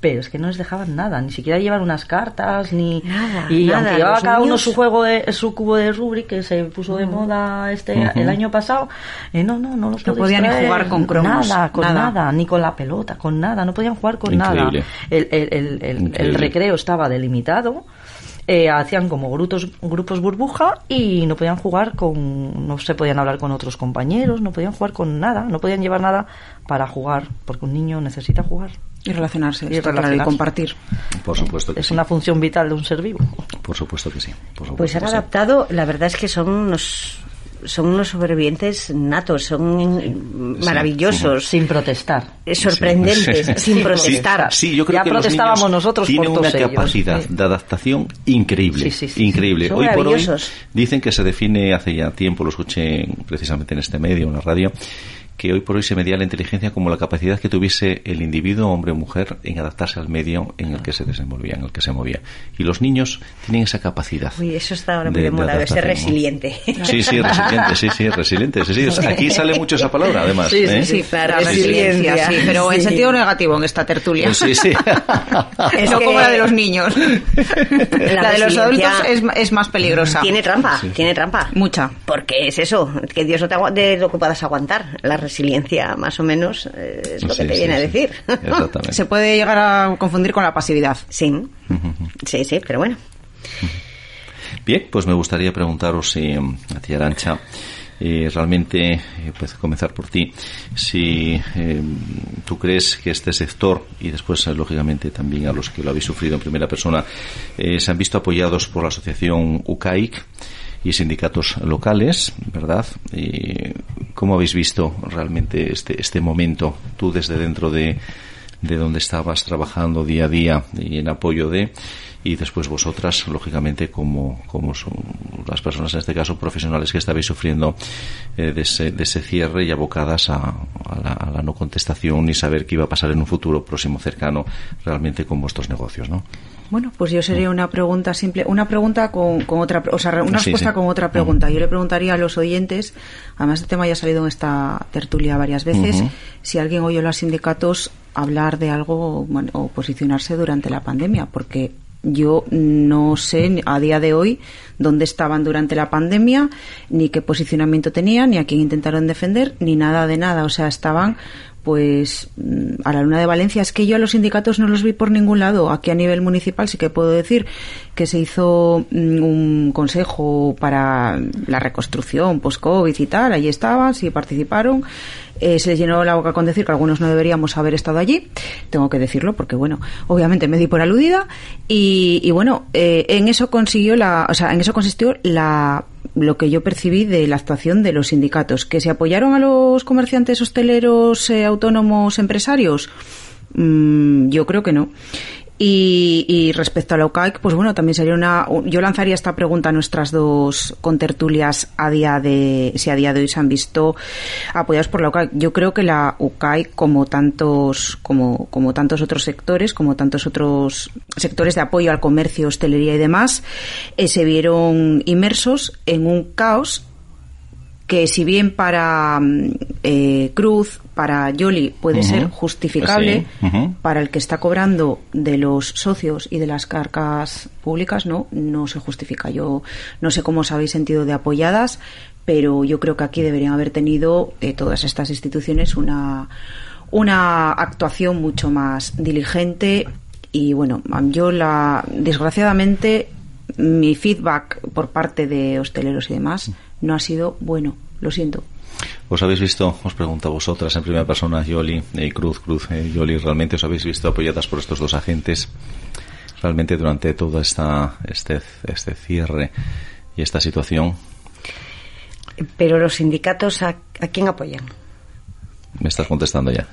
Pero es que no les dejaban nada, ni siquiera llevar unas cartas, ni... Nada, y nada, aunque llevaba cada uno niños- su juego, de, su cubo de Rubik, que se puso de moda este Ujú. el año pasado, eh, no, no, no los No podían ni traer, jugar con cromos, Nada, con nada. nada, ni con la pelota, con nada, no podían jugar con Increíble. nada. El, el- el- el recreo estaba delimitado, eh, hacían como grupos, grupos burbuja y no podían jugar con, no se podían hablar con otros compañeros, no podían jugar con nada, no podían llevar nada para jugar, porque un niño necesita jugar. Y relacionarse, Y claro, y relacionarse. compartir. Por supuesto que Es sí. una función vital de un ser vivo. Por supuesto que sí. Por supuesto Pues han que sí. adaptado, la verdad es que son unos son unos sobrevivientes natos, son maravillosos, Sin protestar. sorprendentes, Sí. sin protestar. Sí, yo creo Ya que los protestábamos niños nosotros por tienen una todos ellos. capacidad Sí. de adaptación increíble, Sí, sí, sí, increíble. Son Hoy por hoy dicen que se define hace ya tiempo, lo escuché precisamente en este medio, en la radio, que hoy por hoy se medía la inteligencia como la capacidad que tuviese el individuo, hombre o mujer, en adaptarse al medio en el que se desenvolvía, en el que se movía. Y los niños tienen esa capacidad. Uy, eso está ahora muy de, moda, de ser resiliente. Sí, sí, resiliente, sí, sí, resiliente. Sí, sí. Aquí sale mucho esa palabra, además. Sí, ¿eh? sí, la resiliencia, sí, pero en sentido negativo en esta tertulia. Sí, sí. <laughs> es no como la de los niños. <laughs> La, la de los adultos es, es, más peligrosa. Tiene trampa, tiene trampa. Mucha. Porque es eso, que Dios no te de lo que puedas aguantar. La resiliencia, más o menos, es lo que te viene a decir. Exactamente. <laughs> Se puede llegar a confundir con la pasividad. Sí, sí, sí, pero bueno. Bien, pues me gustaría preguntaros si a ti, Arancha, eh, realmente, eh, pues comenzar por ti, si eh, tú crees que este sector, y después, eh, lógicamente, también a los que lo habéis sufrido en primera persona, eh, se han visto apoyados por la asociación UCAIC, y sindicatos locales, ¿verdad? Y ¿Cómo habéis visto realmente este, este momento, tú desde dentro de, de donde estabas trabajando día a día y en apoyo de, y después vosotras, lógicamente, como, como las personas, en este caso profesionales, que estabais sufriendo eh, de, ese, de ese cierre y abocadas a, a, la, a, la, no contestación y saber qué iba a pasar en un futuro próximo cercano realmente con vuestros negocios, ¿no? Bueno, pues yo sería una pregunta simple, una pregunta con, con otra, o sea, una sí, respuesta sí. con otra pregunta. Yo le preguntaría a los oyentes, además este tema ya ha salido en esta tertulia varias veces, uh -huh. si alguien oyó a los sindicatos hablar de algo bueno, o posicionarse durante la pandemia, porque yo no sé a día de hoy dónde estaban durante la pandemia, ni qué posicionamiento tenían, ni a quién intentaron defender, ni nada de nada. O sea, estaban pues a la Luna de Valencia es que yo a los sindicatos no los vi por ningún lado. Aquí a nivel municipal sí que puedo decir que se hizo un consejo para la reconstrucción post-COVID y tal. Allí estaban, sí participaron. Eh, se les llenó la boca con decir que algunos no deberíamos haber estado allí. Tengo que decirlo porque, bueno, obviamente me di por aludida. Y, y bueno, eh, en eso consiguió la, o sea, en eso consistió la lo que yo percibí de la actuación de los sindicatos, que se apoyaron a los comerciantes hosteleros, eh, autónomos, empresarios. Mm, yo creo que no. Y, y, respecto a la UCAIC, pues bueno, también sería una. Yo lanzaría esta pregunta a nuestras dos contertulias a día de. Si a día de hoy se han visto apoyados por la UCAIC. Yo creo que la UCAIC, como tantos, como, como tantos otros sectores, como tantos otros sectores de apoyo al comercio, hostelería y demás, eh, se vieron inmersos en un caos que si bien para eh, Cruz, para Yoli puede uh -huh. ser justificable, sí. uh -huh. para el que está cobrando de los socios y de las carcas públicas, no, no se justifica. Yo no sé cómo os habéis sentido de apoyadas, pero yo creo que aquí deberían haber tenido eh, todas estas instituciones una, una actuación mucho más diligente y bueno, yo la desgraciadamente mi feedback por parte de hosteleros y demás no ha sido bueno, lo siento. ¿Os habéis visto, os pregunto a vosotras en primera persona, Yoli y eh, Cruz, Cruz, eh, Yoli, realmente os habéis visto apoyadas por estos dos agentes realmente durante todo esta, este, este cierre y esta situación? Pero los sindicatos, ¿a, a quién apoyan? Me estás contestando ya.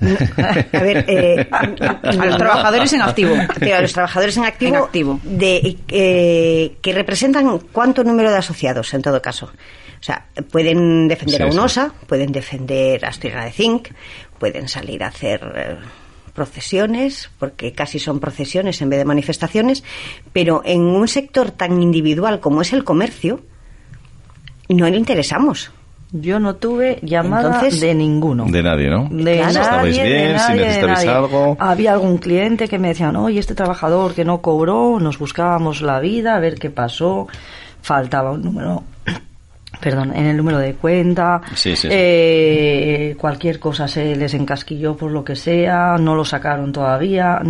A ver, eh, a, <laughs> a, los trabajadores en activo. A los trabajadores en activo, en activo. De, eh, que representan cuánto número de asociados, en todo caso. O sea, pueden defender sí, a UNOSA, sí. pueden defender a Asturiana de Zinc, pueden salir a hacer eh, procesiones, porque casi son procesiones en vez de manifestaciones, pero en un sector tan individual como es el comercio, no le interesamos. Yo no tuve llamada Entonces, de ninguno. De nadie, ¿no? De claro. nadie, ¿Estabais bien? De nadie, si necesitabais algo. Había algún cliente que me decía, no, y este trabajador que no cobró, nos buscábamos la vida, a ver qué pasó. Faltaba un número perdón, en el número de cuenta, sí, sí, sí. Eh, cualquier cosa se les encasquilló por lo que sea, no lo sacaron todavía,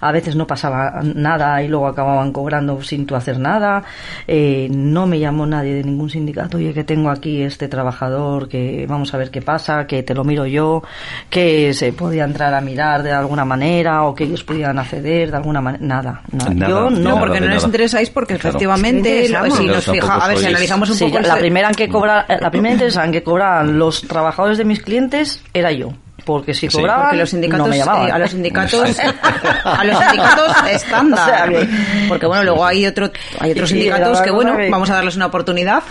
a veces no pasaba nada y luego acababan cobrando sin tú hacer nada, eh, no me llamó nadie de ningún sindicato, oye que tengo aquí este trabajador, que vamos a ver qué pasa, que te lo miro yo, que se podía entrar a mirar de alguna manera o que ellos pudieran acceder de alguna manera, nada, nada. nada yo no, porque no les nada. interesáis porque claro. efectivamente, si nos fija, a ver si analizamos un sí, poco la primera que cobrar, la primera interesada en que cobraban los trabajadores de mis clientes era yo. porque si Sí. cobraban, Porque los sindicatos, no me llamaban. eh, a los sindicatos, <laughs> <laughs> a los sindicatos estándar. O sea que- Porque bueno, luego hay otro, hay otros sindicatos que bueno, vamos a darles una oportunidad.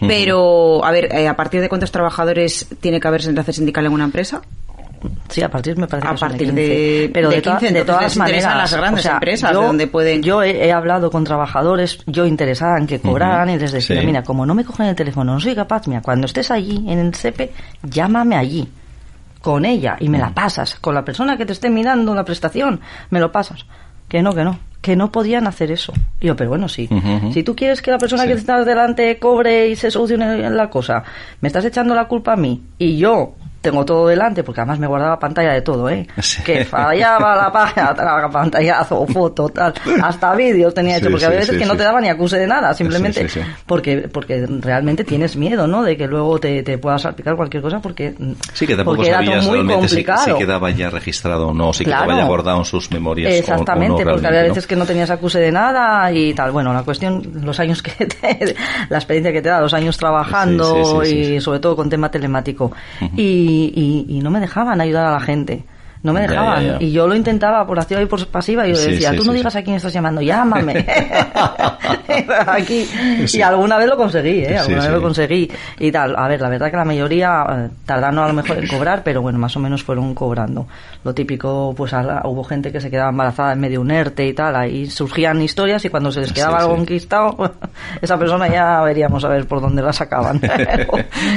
Pero, a ver, eh, ¿a partir de cuántos trabajadores tiene que haber enlace sindical en una empresa? Sí, a partir me parece A que son partir 15. de- pero de de, toda- 15, de entonces todas les maneras, las grandes o sea, empresas, yo, de donde pueden- Yo he, he hablado con trabajadores, yo interesada en que cobraran y les decía, Sí. mira, como no me cogen el teléfono, no soy capaz, mira, cuando estés allí en el CEPE, llámame allí con ella y me la pasas, con la persona que te esté mirando la prestación, me lo pasas. Que no, que no, que no podían hacer eso. Y yo, pero bueno, sí. Si tú quieres que la persona Sí. que está delante cobre y se solucione la cosa, me estás echando la culpa a mí y yo tengo todo delante, porque además me guardaba pantalla de todo, ¿eh? <laughs> Sí. Que fallaba la página, <laughs> la pantallazo, foto, tal, hasta vídeos tenía hecho, Sí, porque sí, a veces que no te daba ni acuse de nada, simplemente porque porque realmente tienes miedo, ¿no? De que luego te, te pueda salpicar cualquier cosa, porque Sí, que tampoco porque era todo muy si, complicado. si quedaba ya registrado o no, si Claro. quedaba ya guardado en sus memorias. o- o Exactamente, no porque había ¿no? veces que no tenías acuse de nada y tal. Bueno, la cuestión, los años que <laughs> te, la experiencia que te da, los años trabajando y sobre todo con tema telemático. y, y, y no me dejaban ayudar a la gente. No me dejaban. ya, ya. Y yo lo intentaba por activa y por pasiva y yo Sí, decía, sí, tú no digas a quién estás llamando, llámame. <laughs> <laughs> Aquí. Y alguna vez lo conseguí, ¿eh? Alguna vez lo conseguí y tal. A ver, la verdad que la mayoría eh, tardaron a lo mejor en cobrar, pero bueno, más o menos fueron cobrando. Lo típico, pues a- hubo gente que se quedaba embarazada en medio de un ERTE y tal, ahí surgían historias y cuando se les quedaba algo conquistado, <laughs> esa persona ya veríamos a ver por dónde la sacaban.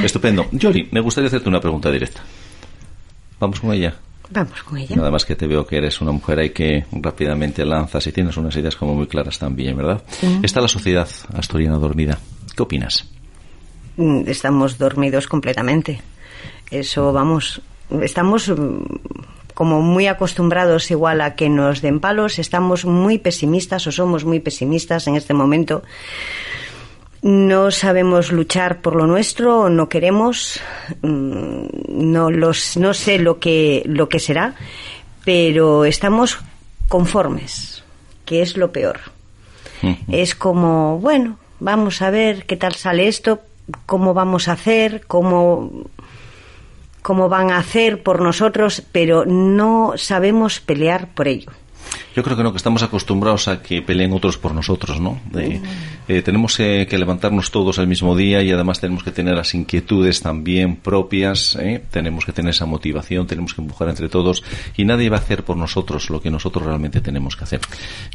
Estupendo. Yori, me gustaría hacerte una pregunta directa. Vamos con ella. Vamos con ella. Nada más que te veo que eres una mujer ahí que rápidamente lanzas y tienes unas ideas como muy claras también, ¿verdad? Está la sociedad asturiana dormida. ¿Qué opinas? Mm, Estamos dormidos completamente. Eso, vamos, estamos mm, como muy acostumbrados igual a que nos den palos, estamos muy pesimistas o somos muy pesimistas en este momento. No sabemos luchar por lo nuestro, no queremos, mm, no los, no sé lo que lo que será, pero estamos conformes, que es lo peor. Es como, bueno, vamos a ver qué tal sale esto, cómo vamos a hacer, cómo, cómo van a hacer por nosotros, pero no sabemos pelear por ello. Yo creo que no, que estamos acostumbrados a que peleen otros por nosotros, ¿no? De- eh, tenemos eh, que levantarnos todos el mismo día y además tenemos que tener las inquietudes también propias, ¿eh? tenemos que tener esa motivación, tenemos que empujar entre todos y nadie va a hacer por nosotros lo que nosotros realmente tenemos que hacer.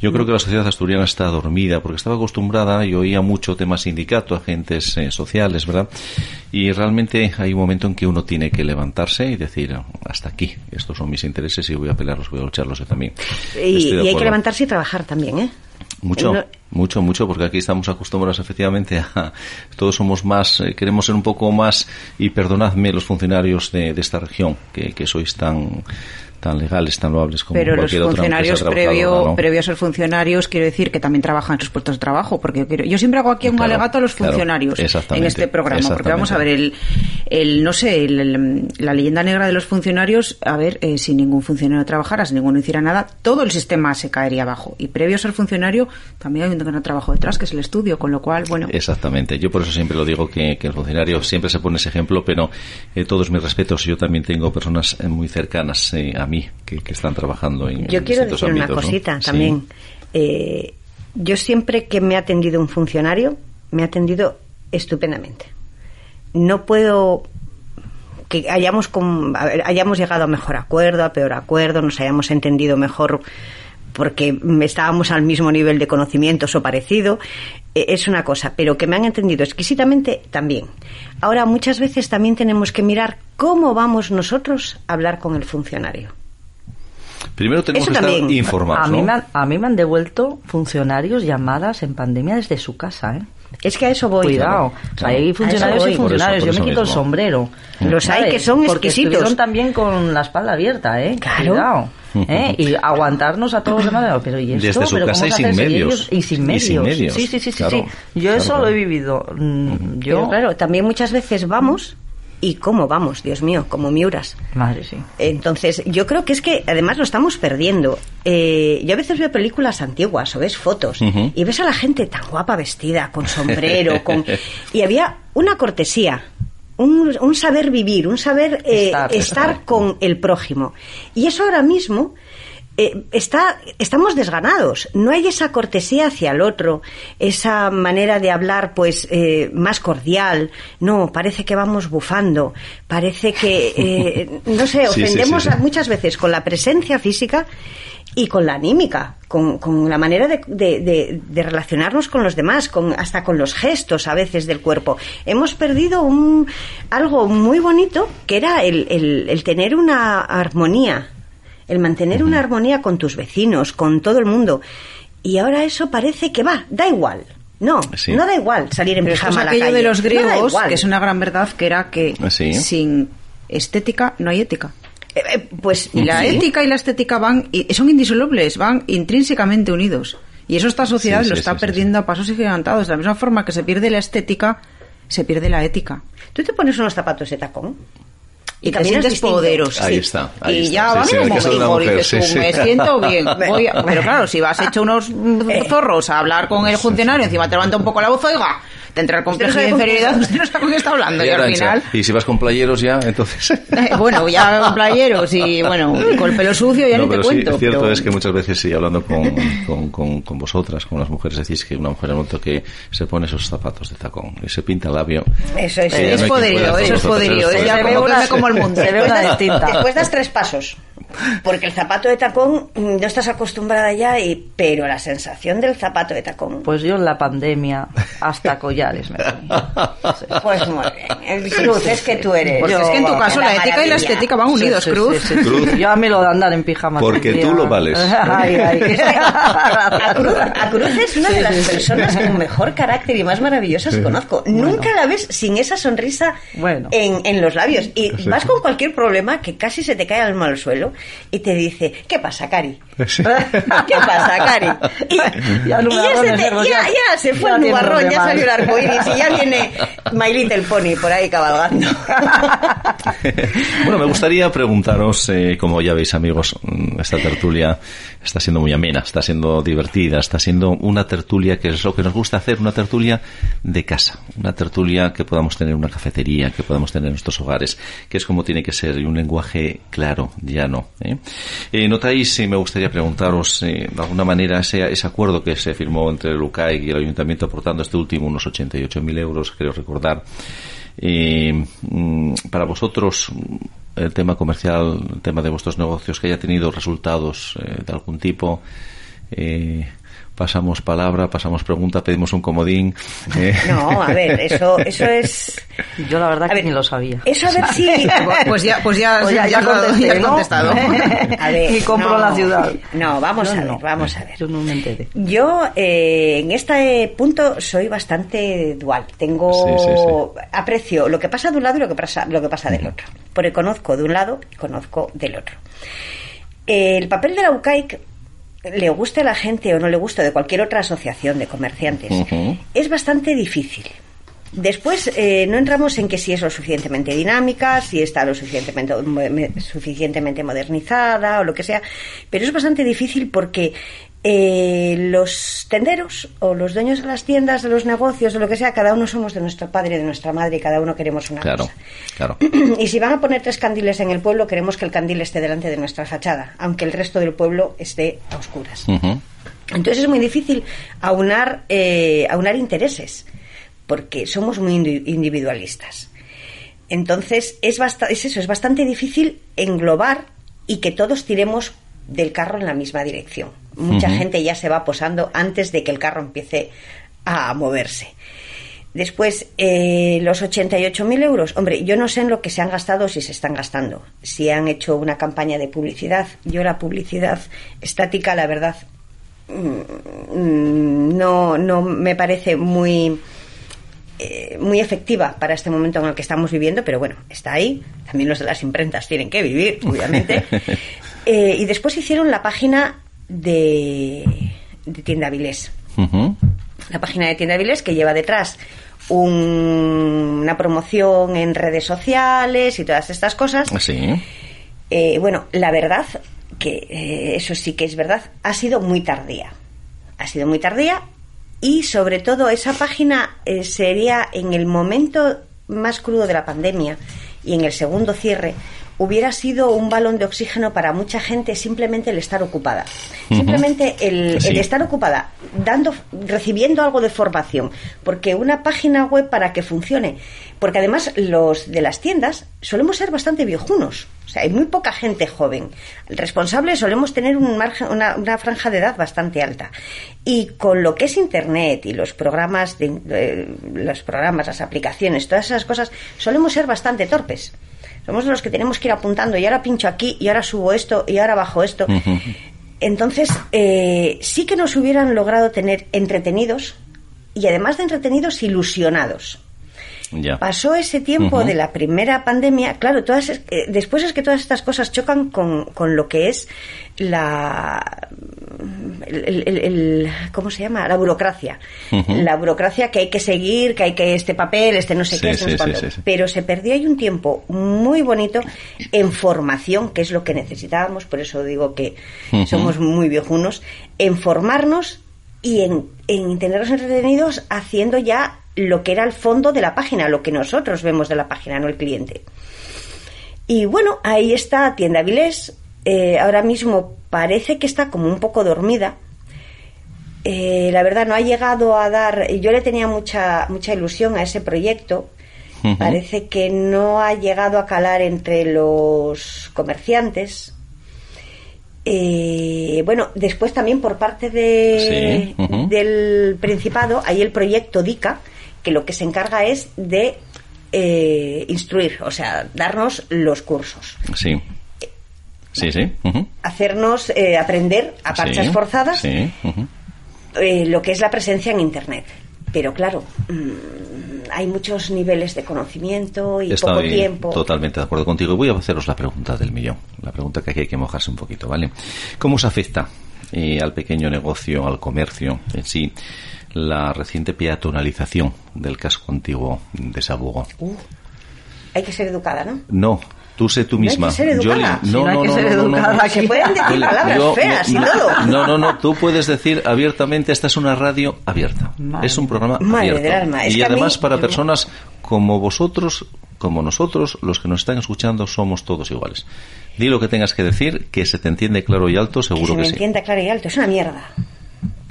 Yo creo que la sociedad asturiana está dormida porque estaba acostumbrada y oía mucho temas sindicato, agentes eh, sociales, ¿verdad? Y realmente hay un momento en que uno tiene que levantarse y decir, hasta aquí, estos son mis intereses y voy a pelearlos, voy a lucharlos yo también. Y, hay que levantarse y trabajar también, ¿eh? Mucho, No- mucho, mucho, porque aquí estamos acostumbrados efectivamente a <laughs> todos somos más, eh, queremos ser un poco más, y perdonadme los funcionarios de, de esta región, que, que sois tan, tan legales, tan loables como Pero los cualquier otra funcionarios empresa previo, ¿no? previo a ser funcionarios, quiero decir que también trabajan en sus puestos de trabajo, porque yo, quiero, yo siempre hago aquí un Claro, alegato a los claro, funcionarios en este programa, porque vamos a ver, el, el no sé, el- el- la leyenda negra de los funcionarios, a ver, eh, si ningún funcionario trabajara, si ninguno hiciera nada, todo el sistema se caería abajo. Y previo a ser funcionario, también hay un gran trabajo detrás, que es el estudio, con lo cual, bueno, Exactamente. Yo por eso siempre lo digo que, que el funcionario siempre se pone ese ejemplo, pero eh, todos mis respetos. Yo también tengo personas eh, muy cercanas eh, a mí que, que están trabajando en Yo en quiero decir una cosita Sí. también. Eh, yo siempre que me ha atendido un funcionario, me ha atendido estupendamente. No puedo que hayamos, con- hayamos llegado a mejor acuerdo, a peor acuerdo, nos hayamos entendido mejor porque estábamos al mismo nivel de conocimientos o parecido, eh, es una cosa, pero que me han entendido exquisitamente también. Ahora, muchas veces también tenemos que mirar cómo vamos nosotros a hablar con el funcionario. Primero tenemos Eso que estar también. informados, a, mí ¿no? me han, a mí me han devuelto funcionarios llamadas en pandemia desde su casa, ¿eh? Es que a eso voy. Cuidado. Claro. Hay A funcionarios eso y funcionarios. Por eso- por Yo me quito el mismo. sombrero. Los hay ¿sabes? que son Porque exquisitos. estuvieron también con la espalda abierta, ¿eh? Claro. Cuidado. ¿eh? <laughs> Y aguantarnos a todos los demás. Pero ¿y esto? Desde su ¿Pero casa y sin medios. ellos- Y sin Y medios. sin medios. Sí, sí, sí, sí. Claro. sí. Yo Claro, eso claro. lo he vivido. Mm, Pero Yo... claro, también muchas veces vamos y cómo vamos, Dios mío, como miuras. Madre, sí. Entonces, yo creo que es que además lo estamos perdiendo. Eh, yo a veces veo películas antiguas o ves fotos y ves a la gente tan guapa vestida, con sombrero, con... <laughs> y había una cortesía un, un saber vivir, un saber eh, Estar. estar, con el prójimo. Y eso ahora mismo eh, está, estamos desganados. No hay esa cortesía hacia el otro, esa manera de hablar, pues, eh, más cordial. No, parece que vamos bufando. Parece que, eh, <laughs> no sé, sí, ofendemos sí, sí. a- muchas veces con la presencia física y con la anímica, con, con la manera de, de- de- de relacionarnos con los demás, con, hasta con los gestos a veces del cuerpo. Hemos perdido un, algo muy bonito que era el, el- el tener una armonía, el mantener una armonía con tus vecinos, con todo el mundo. Y ahora eso parece que va, da igual. No, Sí. no da igual salir en Pero esto es pijama a la calle. de los griegos, que es una gran verdad, que era que Sí. sin estética no hay ética. Eh, eh, pues Y la sí. ética y la estética van son indisolubles, van intrínsecamente unidos. Y eso esta sociedad lo sí, está sí, perdiendo a pasos gigantados. De la misma forma que se pierde la estética, se pierde la ética. Tú te pones unos zapatos de tacón. Y te caminas sientes poderoso. Ahí Sí. está, ahí y está. ya Sí, vamos sí, dices tú, sí, sí. me siento bien. <laughs> voy a- Pero claro, si vas hecho unos <laughs> zorros a hablar con el funcionario, encima te levanta un poco la voz, oiga, te el complejo de inferioridad, usted no sabe con qué está hablando. Y Y al final... Y si vas con playeros ya, entonces... <laughs> Eh, bueno, ya con playeros y bueno, con el pelo sucio ya no, ni te pero sí, cuento. cierto pero- es que muchas veces, sí, hablando con, con, con, con vosotras, con las mujeres, decís que una mujer en el momento que se pone esos zapatos de tacón y se pinta el labio... Eso es. eh, es no poderío, eso es poderío, zapatos, es ya eso como el mundo. Se ve una das- distinta. después das tres pasos. Porque el zapato de tacón mm, no estás acostumbrada ya, y, pero la sensación del zapato de tacón. Pues yo en la pandemia hasta collares me ponía. Sí. Pues muy bien. El Cruz, es que tú eres. Porque es que en tu caso la ética y la estética van unidos, Sí, sí, Cruz. sí, sí, sí. Cruz. Yo a mí lo de andar en pijama. Porque tú lo vales. <laughs> Ay, ay. <laughs> A Cruz, a Cruz es una de las personas con mejor carácter y más maravillosas que conozco. Nunca la ves sin esa sonrisa Bueno. en, en los labios. Y vas con cualquier problema que casi se te cae al mal suelo y te dice, ¿qué pasa, Cari? Sí. <laughs> ¿Qué pasa, Cari? Y, <laughs> Ya y ya, se nubarrones, te- Carlos, ya, ya. ya se fue Ya el nubarrón, ya salió el arcoíris y ya viene <laughs> My Little Pony por ahí cabalgando. bueno, me gustaría preguntaros, eh, como ya veis amigos, mm, esta tertulia está siendo muy amena, está siendo divertida, está siendo una tertulia que es lo que nos gusta hacer, una tertulia de casa, una tertulia que podamos tener en una cafetería, que podamos tener en nuestros hogares, que es como tiene que ser, y un lenguaje claro, llano. ¿eh? Eh, ¿Notáis, me gustaría preguntaros, eh, de alguna manera, ese, ese acuerdo que se firmó entre el y el Ayuntamiento aportando este último unos 88.000 euros, creo recordar, mm, para vosotros el tema comercial, el tema de vuestros negocios que haya tenido resultados eh, de algún tipo, eh, pasamos palabra, pasamos pregunta, pedimos un comodín. eh. No, a ver, eso, eso es... Yo la verdad A que ver, ni lo sabía. Eso a ver si... Pues ya, pues ya, <laughs> Pues ya- ya contesté, ya has ¿no? contestado. <laughs> A ver, Y compro no, la ciudad. No, vamos a ver, no. vamos a ver. Yo no me enteré. Yo eh, en este punto soy bastante dual. Tengo Sí, sí, aprecio lo que pasa de un lado y lo que pasa lo que pasa del otro. Porque conozco de un lado y conozco del otro. El papel de la UCAIC le guste a la gente o no le guste de cualquier otra asociación de comerciantes es bastante difícil. Después eh, no entramos en que si es lo suficientemente dinámica, si está lo suficientemente, suficientemente modernizada o lo que sea, pero es bastante difícil porque eh, los tenderos o los dueños de las tiendas, de los negocios, de lo que sea, cada uno somos de nuestro padre, de nuestra madre y cada uno queremos una Claro, cosa. claro. <clears throat> Y si van a poner tres candiles en el pueblo, queremos que el candil esté delante de nuestra fachada, aunque el resto del pueblo esté a oscuras. Entonces es muy difícil aunar, eh, aunar intereses, porque somos muy indi- individualistas. Entonces es, es eso, es bastante difícil englobar y que todos tiremos del carro en la misma dirección. Mucha gente ya se va posando antes de que el carro empiece a moverse. Después, eh, los 88.000 euros. Hombre, yo no sé en lo que se han gastado o si se están gastando. Si han hecho una campaña de publicidad. Yo la publicidad estática, la verdad, mm, no, no me parece muy, eh, muy efectiva para este momento en el que estamos viviendo, pero bueno, está ahí. También los de las imprentas tienen que vivir, obviamente. <laughs> Eh, y después hicieron la página de, de Tienda Vilés la página de Tienda Vilés que lleva detrás un- una promoción en redes sociales y todas estas cosas. Sí. Eh, bueno, la verdad, que eh, eso sí que es verdad, ha sido muy tardía. Ha sido muy tardía y sobre todo esa página eh, sería en el momento más crudo de la pandemia y en el segundo cierre, hubiera sido un balón de oxígeno para mucha gente simplemente el estar ocupada. Simplemente el, Sí. el estar ocupada, dando, recibiendo algo de formación. Porque una página web para que funcione, porque además los de las tiendas solemos ser bastante viejunos. O sea, hay muy poca gente joven. El responsable solemos tener un margen, una, una franja de edad bastante alta. Y con lo que es Internet y los programas, de, eh, los programas, las aplicaciones, todas esas cosas, solemos ser bastante torpes. Somos los que tenemos que ir apuntando y ahora pincho aquí y ahora subo esto y ahora bajo esto. Entonces, eh, sí que nos hubieran logrado tener entretenidos y además de entretenidos, ilusionados. Ya. Pasó ese tiempo de la primera pandemia, claro, todas, es- eh, después es que todas estas cosas chocan con, con lo que es la, el, el- el- ¿cómo se llama? La burocracia. La burocracia que hay que seguir, que hay que este papel, este no sé Sí, qué, este sí, sí. Pero se perdió ahí un tiempo muy bonito en formación, que es lo que necesitábamos, por eso digo que somos muy viejunos, en formarnos y en, en tenerlos entretenidos haciendo ya lo que era el fondo de la página, lo que nosotros vemos de la página, no el cliente. Y bueno, ahí está Tienda Avilés. Eh, ahora mismo parece que está como un poco dormida. Eh, la verdad no ha llegado a dar. Yo le tenía mucha mucha ilusión a ese proyecto. Parece que no ha llegado a calar entre los comerciantes. Eh, bueno, después también por parte de, Sí, del Principado hay el proyecto DICA, que lo que se encarga es de eh, instruir, o sea, darnos los cursos, Sí. Sí, sí. hacernos eh, aprender a parchas Sí, forzadas Sí. eh, lo que es la presencia en Internet. Pero claro, mm, hay muchos niveles de conocimiento y poco tiempo. totalmente de acuerdo contigo. Voy a haceros la pregunta del millón. La pregunta que aquí hay que mojarse un poquito, ¿vale? ¿Cómo se afecta eh, al pequeño negocio, al comercio en sí, la reciente peatonalización del casco antiguo de Sabugo? Uh, hay que ser educada, ¿no? No, tú sé tú No hay misma. que ser educada. Yoli, Sí, no hay que ser educada Se pueden decir Yoli, palabras yo- feas y no, todo. No, no, no, tú puedes decir abiertamente, esta es una radio abierta. Madre es un programa Madre abierto. del alma, es y mí- además para personas como vosotros, como nosotros, los que nos están escuchando, somos todos iguales. Di lo que tengas que decir, que se te entiende claro y alto, que seguro se que, me sí. entienda claro y alto. Es una mierda.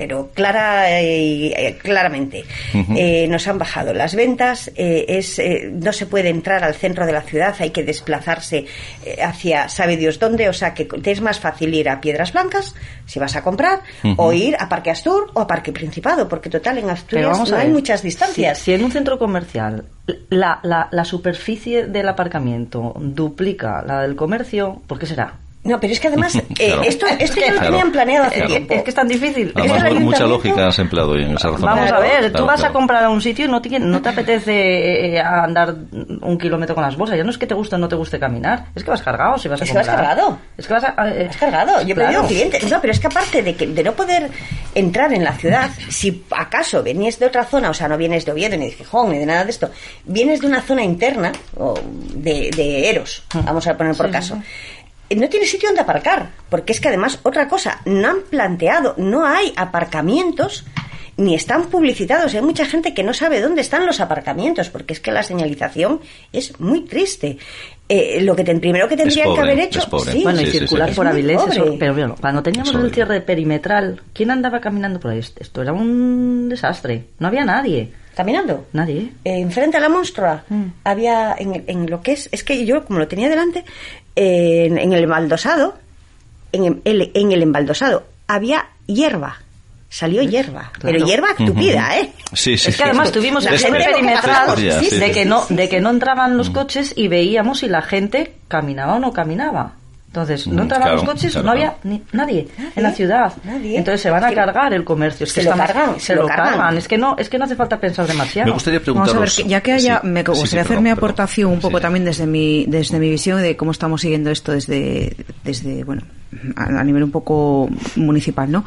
Pero clara y eh, claramente. Ujú. Eh, nos han bajado las ventas. eh, es eh, No se puede entrar al centro de la ciudad. Hay que desplazarse eh, hacia sabe Dios dónde. O sea que te es más fácil ir a Piedras Blancas si vas a comprar o ir a Parque Astur o a Parque Principado. Porque total en Asturias vamos no hay muchas distancias. Si, si en un centro comercial la, la, la superficie del aparcamiento duplica la del comercio, ¿por qué será? No, pero es que además <laughs> eh, Claro. esto, esto ya lo Claro. tenían planeado hace Claro. tiempo. Es que es tan difícil. Además, Es mucha lógica has empleado hoy en esa razón. Vamos a ver, Claro, tú vas claro. a comprar a un sitio y no te, no te apetece eh, andar un kilómetro con las bolsas. Ya no es que te guste o no te guste caminar, es que vas cargado si vas a Es que vas comprar. cargado. Es que vas a, eh, cargado, yo he clientes. No, pero es que aparte de, que, de no poder entrar en la ciudad, si acaso venías de otra zona, o sea, no vienes de Oviedo, ni de Gijón, ni de nada de esto, vienes de una zona interna, o de, de Eros, vamos a poner por Sí, caso, no tienes sitio donde aparcar, porque es que además, otra cosa, no han planteado, no hay aparcamientos ni están publicitados. Hay mucha gente que no sabe dónde están los aparcamientos, porque es que la señalización es muy triste. Eh, lo que te- primero que tendrían pobre, que haber hecho, sí, Bueno, y Sí, sí, circular sí. por Avilés, eso- pero bueno, cuando teníamos el cierre perimetral, ¿quién andaba caminando por ahí? Esto era un desastre. No había nadie. caminando. Nadie. Eh, enfrente a la monstrua Mm. había en, en lo que es es que yo como lo tenía delante eh, en, en el embaldosado en el, en el embaldosado había hierba salió hierba pero hierba tupida eh Sí, sí, es que además tuvimos el La gente perimetral de que no de que no entraban los coches y veíamos si la gente caminaba o no caminaba. Entonces, no Mm, entraban claro, los coches, claro, no había ni- nadie, en la ciudad. nadie. Entonces se van a Es que cargar el comercio. Es que se lo cargan, se lo cargan. Es que no, es que no hace falta pensar demasiado. Me gustaría Vamos preguntaros... a ver, ya que haya, Sí, me sí, sí, gustaría hacer perdón, mi perdón. aportación un poco Sí. también desde mi, desde mi visión de cómo estamos siguiendo esto desde, desde bueno, a, a nivel un poco municipal, ¿no?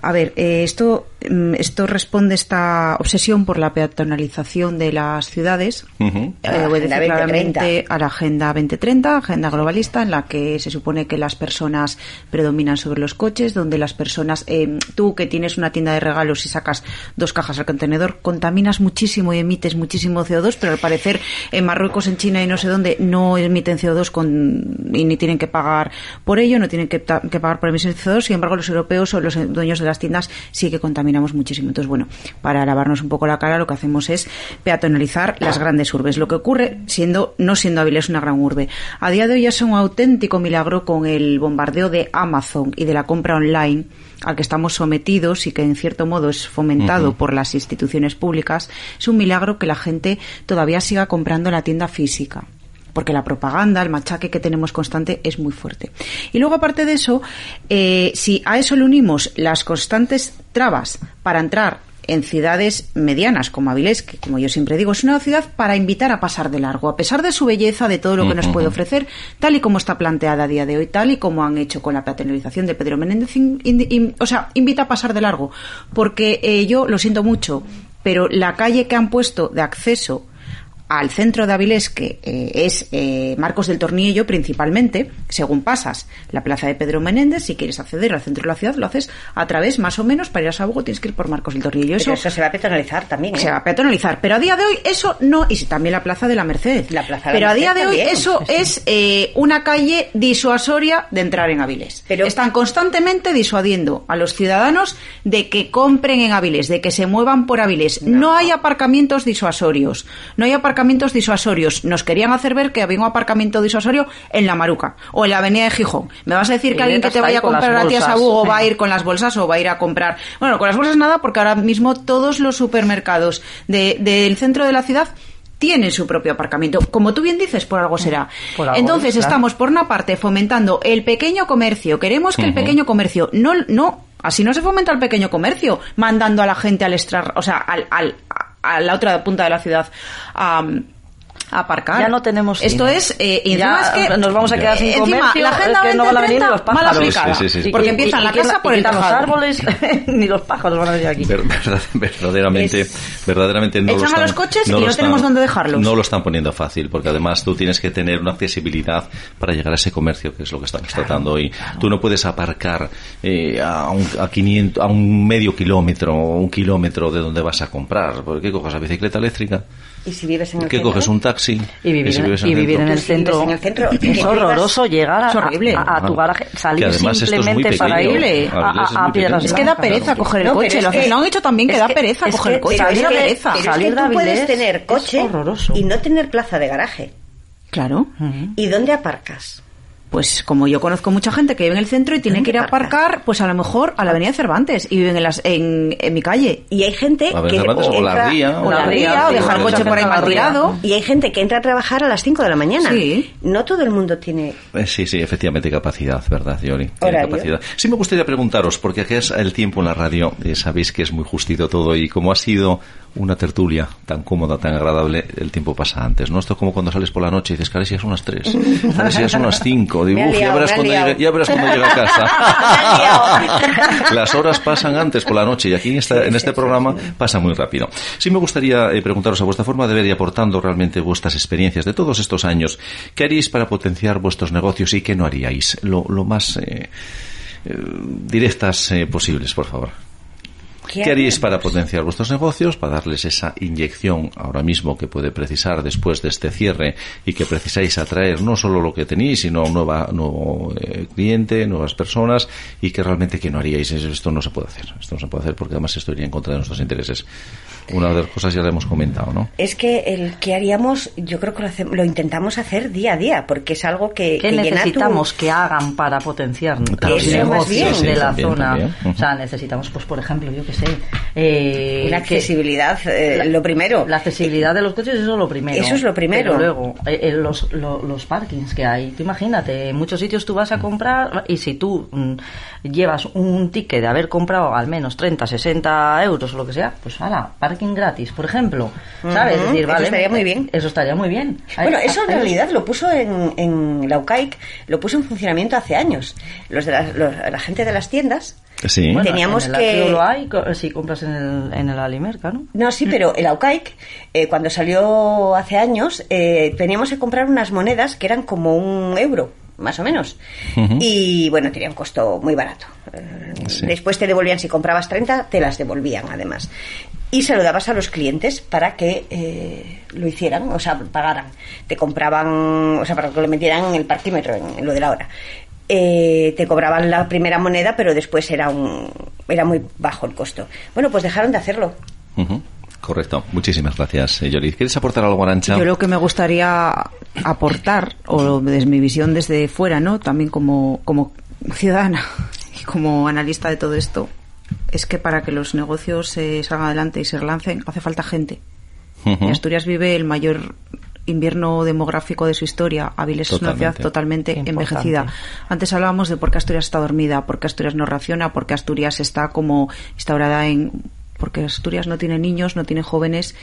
A ver, eh, esto mm, esto responde a esta obsesión por la peatonalización de las ciudades. Eh, la obedece Agenda claramente 2030. a la Agenda 2030, agenda globalista, en la que se supone que las personas predominan sobre los coches, donde las personas, eh, tú que tienes una tienda de regalos y sacas dos cajas al contenedor, contaminas muchísimo y emites muchísimo CO2, pero al parecer en Marruecos, en China y no sé dónde no emiten CO2 con, y ni tienen que pagar por ello, no tienen que, que pagar por emisiones de CO2, sin embargo los europeos o los dueños de las tiendas sí que contaminamos muchísimo. Entonces, bueno, para lavarnos un poco la cara lo que hacemos es peatonalizar las grandes urbes. Lo que ocurre siendo, no siendo Avilés una gran urbe. A día de hoy es un auténtico milagro con el bombardeo de Amazon y de la compra online al que estamos sometidos y que en cierto modo es fomentado por las instituciones públicas, es un milagro que la gente todavía siga comprando en la tienda física porque la propaganda, el machaque que tenemos constante es muy fuerte. Y luego, aparte de eso, eh, si a eso le unimos las constantes trabas para entrar en ciudades medianas como Avilés, que como yo siempre digo, es una ciudad para invitar a pasar de largo, a pesar de su belleza, de todo lo que nos puede ofrecer, tal y como está planteada a día de hoy, tal y como han hecho con la peatonalización de Pedro Menéndez, in- o sea, invita a pasar de largo, porque eh, yo lo siento mucho, pero la calle que han puesto de acceso al centro de Avilés, que eh, es eh, Marcos del Tornillo principalmente, según pasas la plaza de Pedro Menéndez, si quieres acceder al centro de la ciudad, lo haces a través, más o menos, para ir a Sabugo tienes que ir por Marcos del Tornillo. Pero Eso, eso se va a peatonalizar también, ¿eh? se va a peatonalizar. Pero a día de hoy eso no, y también la Plaza de la Merced. La Plaza de la pero a día de hoy también, eso <laughs> es eh, una calle disuasoria de entrar en Avilés. Pero- Están constantemente disuadiendo a los ciudadanos de que compren en Avilés, de que se muevan por Avilés. No, hay aparcamientos disuasorios. No hay aparcamientos disuasorios. Nos querían hacer ver que había un aparcamiento disuasorio en la Maruca o en la avenida de Gijón. ¿Me vas a decir Y que alguien que te vaya a comprar a ti a. Sabugo va a ir con las bolsas o va a ir a comprar? Bueno, con las bolsas nada, porque ahora mismo todos los supermercados de- del centro de la ciudad tienen su propio aparcamiento. Como tú bien dices, por algo será. Por algo Entonces claro. estamos, por una parte, fomentando el pequeño comercio. Queremos que el pequeño comercio no, no, así no se fomenta el pequeño comercio, mandando a la gente al extra, o sea, al, al- a, la otra punta de la ciudad aparcar. Ya no tenemos Esto cine. es, eh, y Ya encima es que nos vamos a quedar sin encima, comercio, la agenda es que no van a venir 2030 los pájaros. mal aplicada. Sí, sí, sí. Porque Y- empiezan y- la y casa por y el los árboles, <laughs> ni los pájaros van a venir aquí. Ver- verdad- <laughs> verdaderamente, verdaderamente no lo Echan a están, los coches y lo no están- tenemos dónde dejarlos. No lo están poniendo fácil, porque además tú tienes que tener una accesibilidad para llegar a ese comercio, que es lo que estamos tratando hoy. Tú no puedes aparcar eh, a, un, a, 500, a un medio kilómetro o un kilómetro de donde vas a comprar. ¿Por qué coges la bicicleta eléctrica? Y si vives en el ¿Qué centro? coges un taxi? Y vivir, si en- y vivir en el si centro. en el centro, que es horroroso llegar a, Es horrible. a- a tu garaje, salir Que es simplemente para ir a, es a- piedras. Es que da pereza coger el No, coche. es que- lo han hecho también que da que- pereza es coger el que- coche. da que- pereza. Pero es que Salir tú puedes tener coche y no tener plaza de garaje. Claro. ¿Y dónde aparcas? Pues como yo conozco mucha gente que vive en el centro y tiene ¿Dónde que ir a aparca? aparcar, pues a lo mejor a la avenida Cervantes y viven en, las, en, en mi calle. Y hay gente A ver, que Cervantes o la ría, O la La ría, o dejar el coche por ahí mal tirado. Y hay gente que entra a trabajar a las 5 de la mañana. Sí. No todo el mundo tiene... Eh, Sí, sí, efectivamente, capacidad, ¿verdad, Yoli? Capacidad. Sí me gustaría preguntaros, porque aquí es el tiempo en la radio, eh, sabéis que es muy justito todo, y como ha sido una tertulia tan cómoda, tan agradable, el tiempo pasa antes, ¿no? Esto es como cuando sales por la noche y dices, cara, si ya son las 3, cara, si ya son las 5, digo, <laughs> Me ha "Uf, ya verás cuando liado". llegue, ya verás cuando llegue a casa. <laughs> <laughs> Las horas pasan antes por la noche y aquí en, esta- en este programa pasa muy rápido. Sí me gustaría eh, preguntaros a vuestra forma de ver y aportando realmente vuestras experiencias de todos estos años, ¿qué haríais para potenciar vuestros negocios y qué no haríais? Lo, lo más eh, eh, directas eh, posibles, por favor. ¿Qué, haríais para potenciar vuestros negocios, para darles esa inyección ahora mismo que puede precisar después de este cierre y que precisáis atraer no solo lo que tenéis, sino un nueva, nuevo eh, cliente, nuevas personas y que realmente que no haríais? Es- Esto no se puede hacer. Esto no se puede hacer porque además esto iría en contra de nuestros intereses. Una de las cosas ya la hemos comentado, ¿no? Es que el que haríamos, yo creo que lo, hace- lo intentamos hacer día a día, porque es algo que, ¿Qué que llena tu- necesitamos que hagan para potenciar los negocios de la también, zona? también. O sea, necesitamos, pues por ejemplo, yo qué sé, eh, La que- accesibilidad, eh, la- lo primero. La accesibilidad de los coches, eso es lo primero. Eso es lo primero. Pero luego, eh, eh, los, lo- los parkings que hay. Tú imagínate, en muchos sitios tú vas a comprar y si tú mm, llevas un ticket de haber comprado al menos 30, 60 euros o lo que sea, pues hala, parking gratis, por ejemplo. ¿Sabes? Decir, eso vale, estaría muy bien. Eso estaría muy bien. Bueno, eso en realidad lo puso en, en la UCAIC, lo puso en funcionamiento hace años. Los de la, los- la gente de las tiendas Sí. Bueno, Teníamos en el que- lo hay si compras en el, en el Alimerca, ¿no? No, sí, pero el Aucaic, eh, cuando salió hace años, eh, teníamos que comprar unas monedas que eran como un euro, más o menos. Y bueno, tenía un costo muy barato. Eh, Sí. Después te devolvían, si comprabas 30, te las devolvían además. Y se lo dabas a los clientes para que eh, lo hicieran, o sea, pagaran. Te compraban, o sea, para que lo metieran en el parquímetro, en, en lo de la hora. Eh, te cobraban la primera moneda, pero después era un era muy bajo el costo. Bueno, pues dejaron de hacerlo. Correcto. Muchísimas gracias, eh, Yoli. ¿Quieres aportar algo, Arancha? Yo lo que me gustaría aportar, o desde mi visión desde fuera, ¿no? También como, como ciudadana <laughs> y como analista de todo esto, es que para que los negocios eh, salgan adelante y se relancen, hace falta gente. Asturias vive el mayor invierno demográfico de su historia. Avilés es una ciudad Totalmente. Importante. envejecida. Antes hablábamos de por qué Asturias está dormida, por qué Asturias no reacciona, por qué Asturias está como instaurada en... Porque Asturias no tiene niños, no tiene jóvenes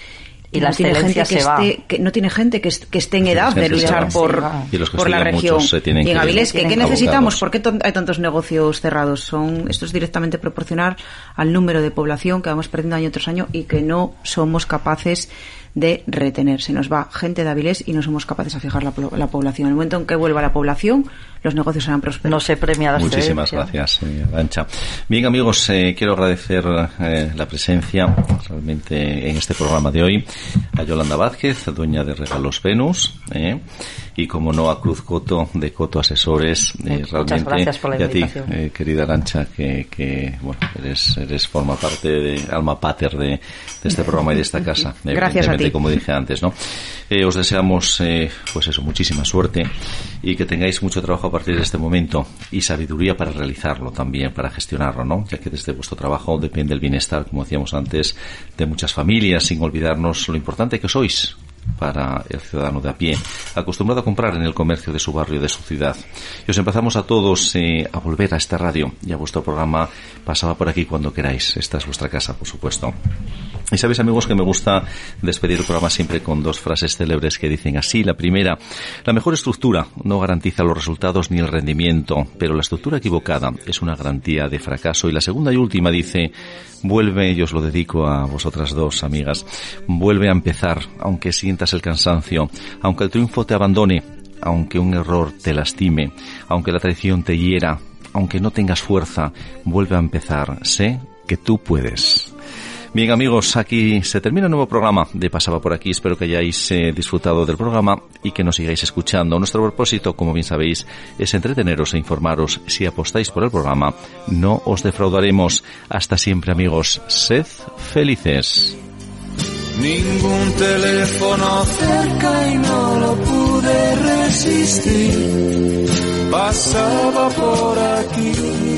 Y no la tiene gente que se va. esté que no tiene gente que, est- que esté en Sí, edad de luchar va. por, Se va. Y los que por la región. muchos se tienen y en que- Avilés, ¿qué, necesitamos? ¿Por qué ton- hay tantos negocios cerrados? Son Esto es directamente proporcional al número de población que vamos perdiendo año tras año y que no somos capaces de retener. Se nos va gente de Avilés y no somos capaces de fijar la, po- la población. En el momento en que vuelva la población, los negocios serán prósperos. No se premia la Muchísimas gracias, Arancha. Bien, amigos, eh, quiero agradecer eh, la presencia realmente en este programa de hoy a Yolanda Vázquez, dueña de Regalos Venus, eh, y como no a Cruz Coto de Coto Asesores. eh, Muchas realmente, gracias por la y a ti, eh, querida Arancha, que, que bueno, eres, eres forma parte de alma pater de, de este programa y de esta casa. Gracias a como dije antes, ¿no? Eh, os deseamos, eh, pues eso, muchísima suerte y que tengáis mucho trabajo a partir de este momento y sabiduría para realizarlo también, para gestionarlo, ¿no? Ya que desde vuestro trabajo depende el bienestar, como decíamos antes, de muchas familias, sin olvidarnos lo importante que sois para el ciudadano de a pie, acostumbrado a comprar en el comercio de su barrio, de su ciudad. Y os empezamos a todos eh, a volver a esta radio y a vuestro programa Pasaba por aquí cuando queráis. Esta es vuestra casa, por supuesto. Y sabéis, amigos, que me gusta despedir el programa siempre con dos frases célebres que dicen así. La primera, la mejor estructura no garantiza los resultados ni el rendimiento, pero la estructura equivocada es una garantía de fracaso. Y la segunda y última dice, vuelve, y os lo dedico a vosotras dos, amigas, vuelve a empezar, aunque sientas el cansancio, aunque el triunfo te abandone, aunque un error te lastime, aunque la traición te hiera, aunque no tengas fuerza, vuelve a empezar. Sé que tú puedes. Bien amigos, aquí se termina el nuevo programa de Pasaba por aquí. Espero que hayáis eh, disfrutado del programa y que nos sigáis escuchando. Nuestro propósito, como bien sabéis, es entreteneros e informaros. Si apostáis por el programa, no os defraudaremos. Hasta siempre amigos. Sed felices. Ningún teléfono cerca y no lo pude resistir. Pasaba por aquí.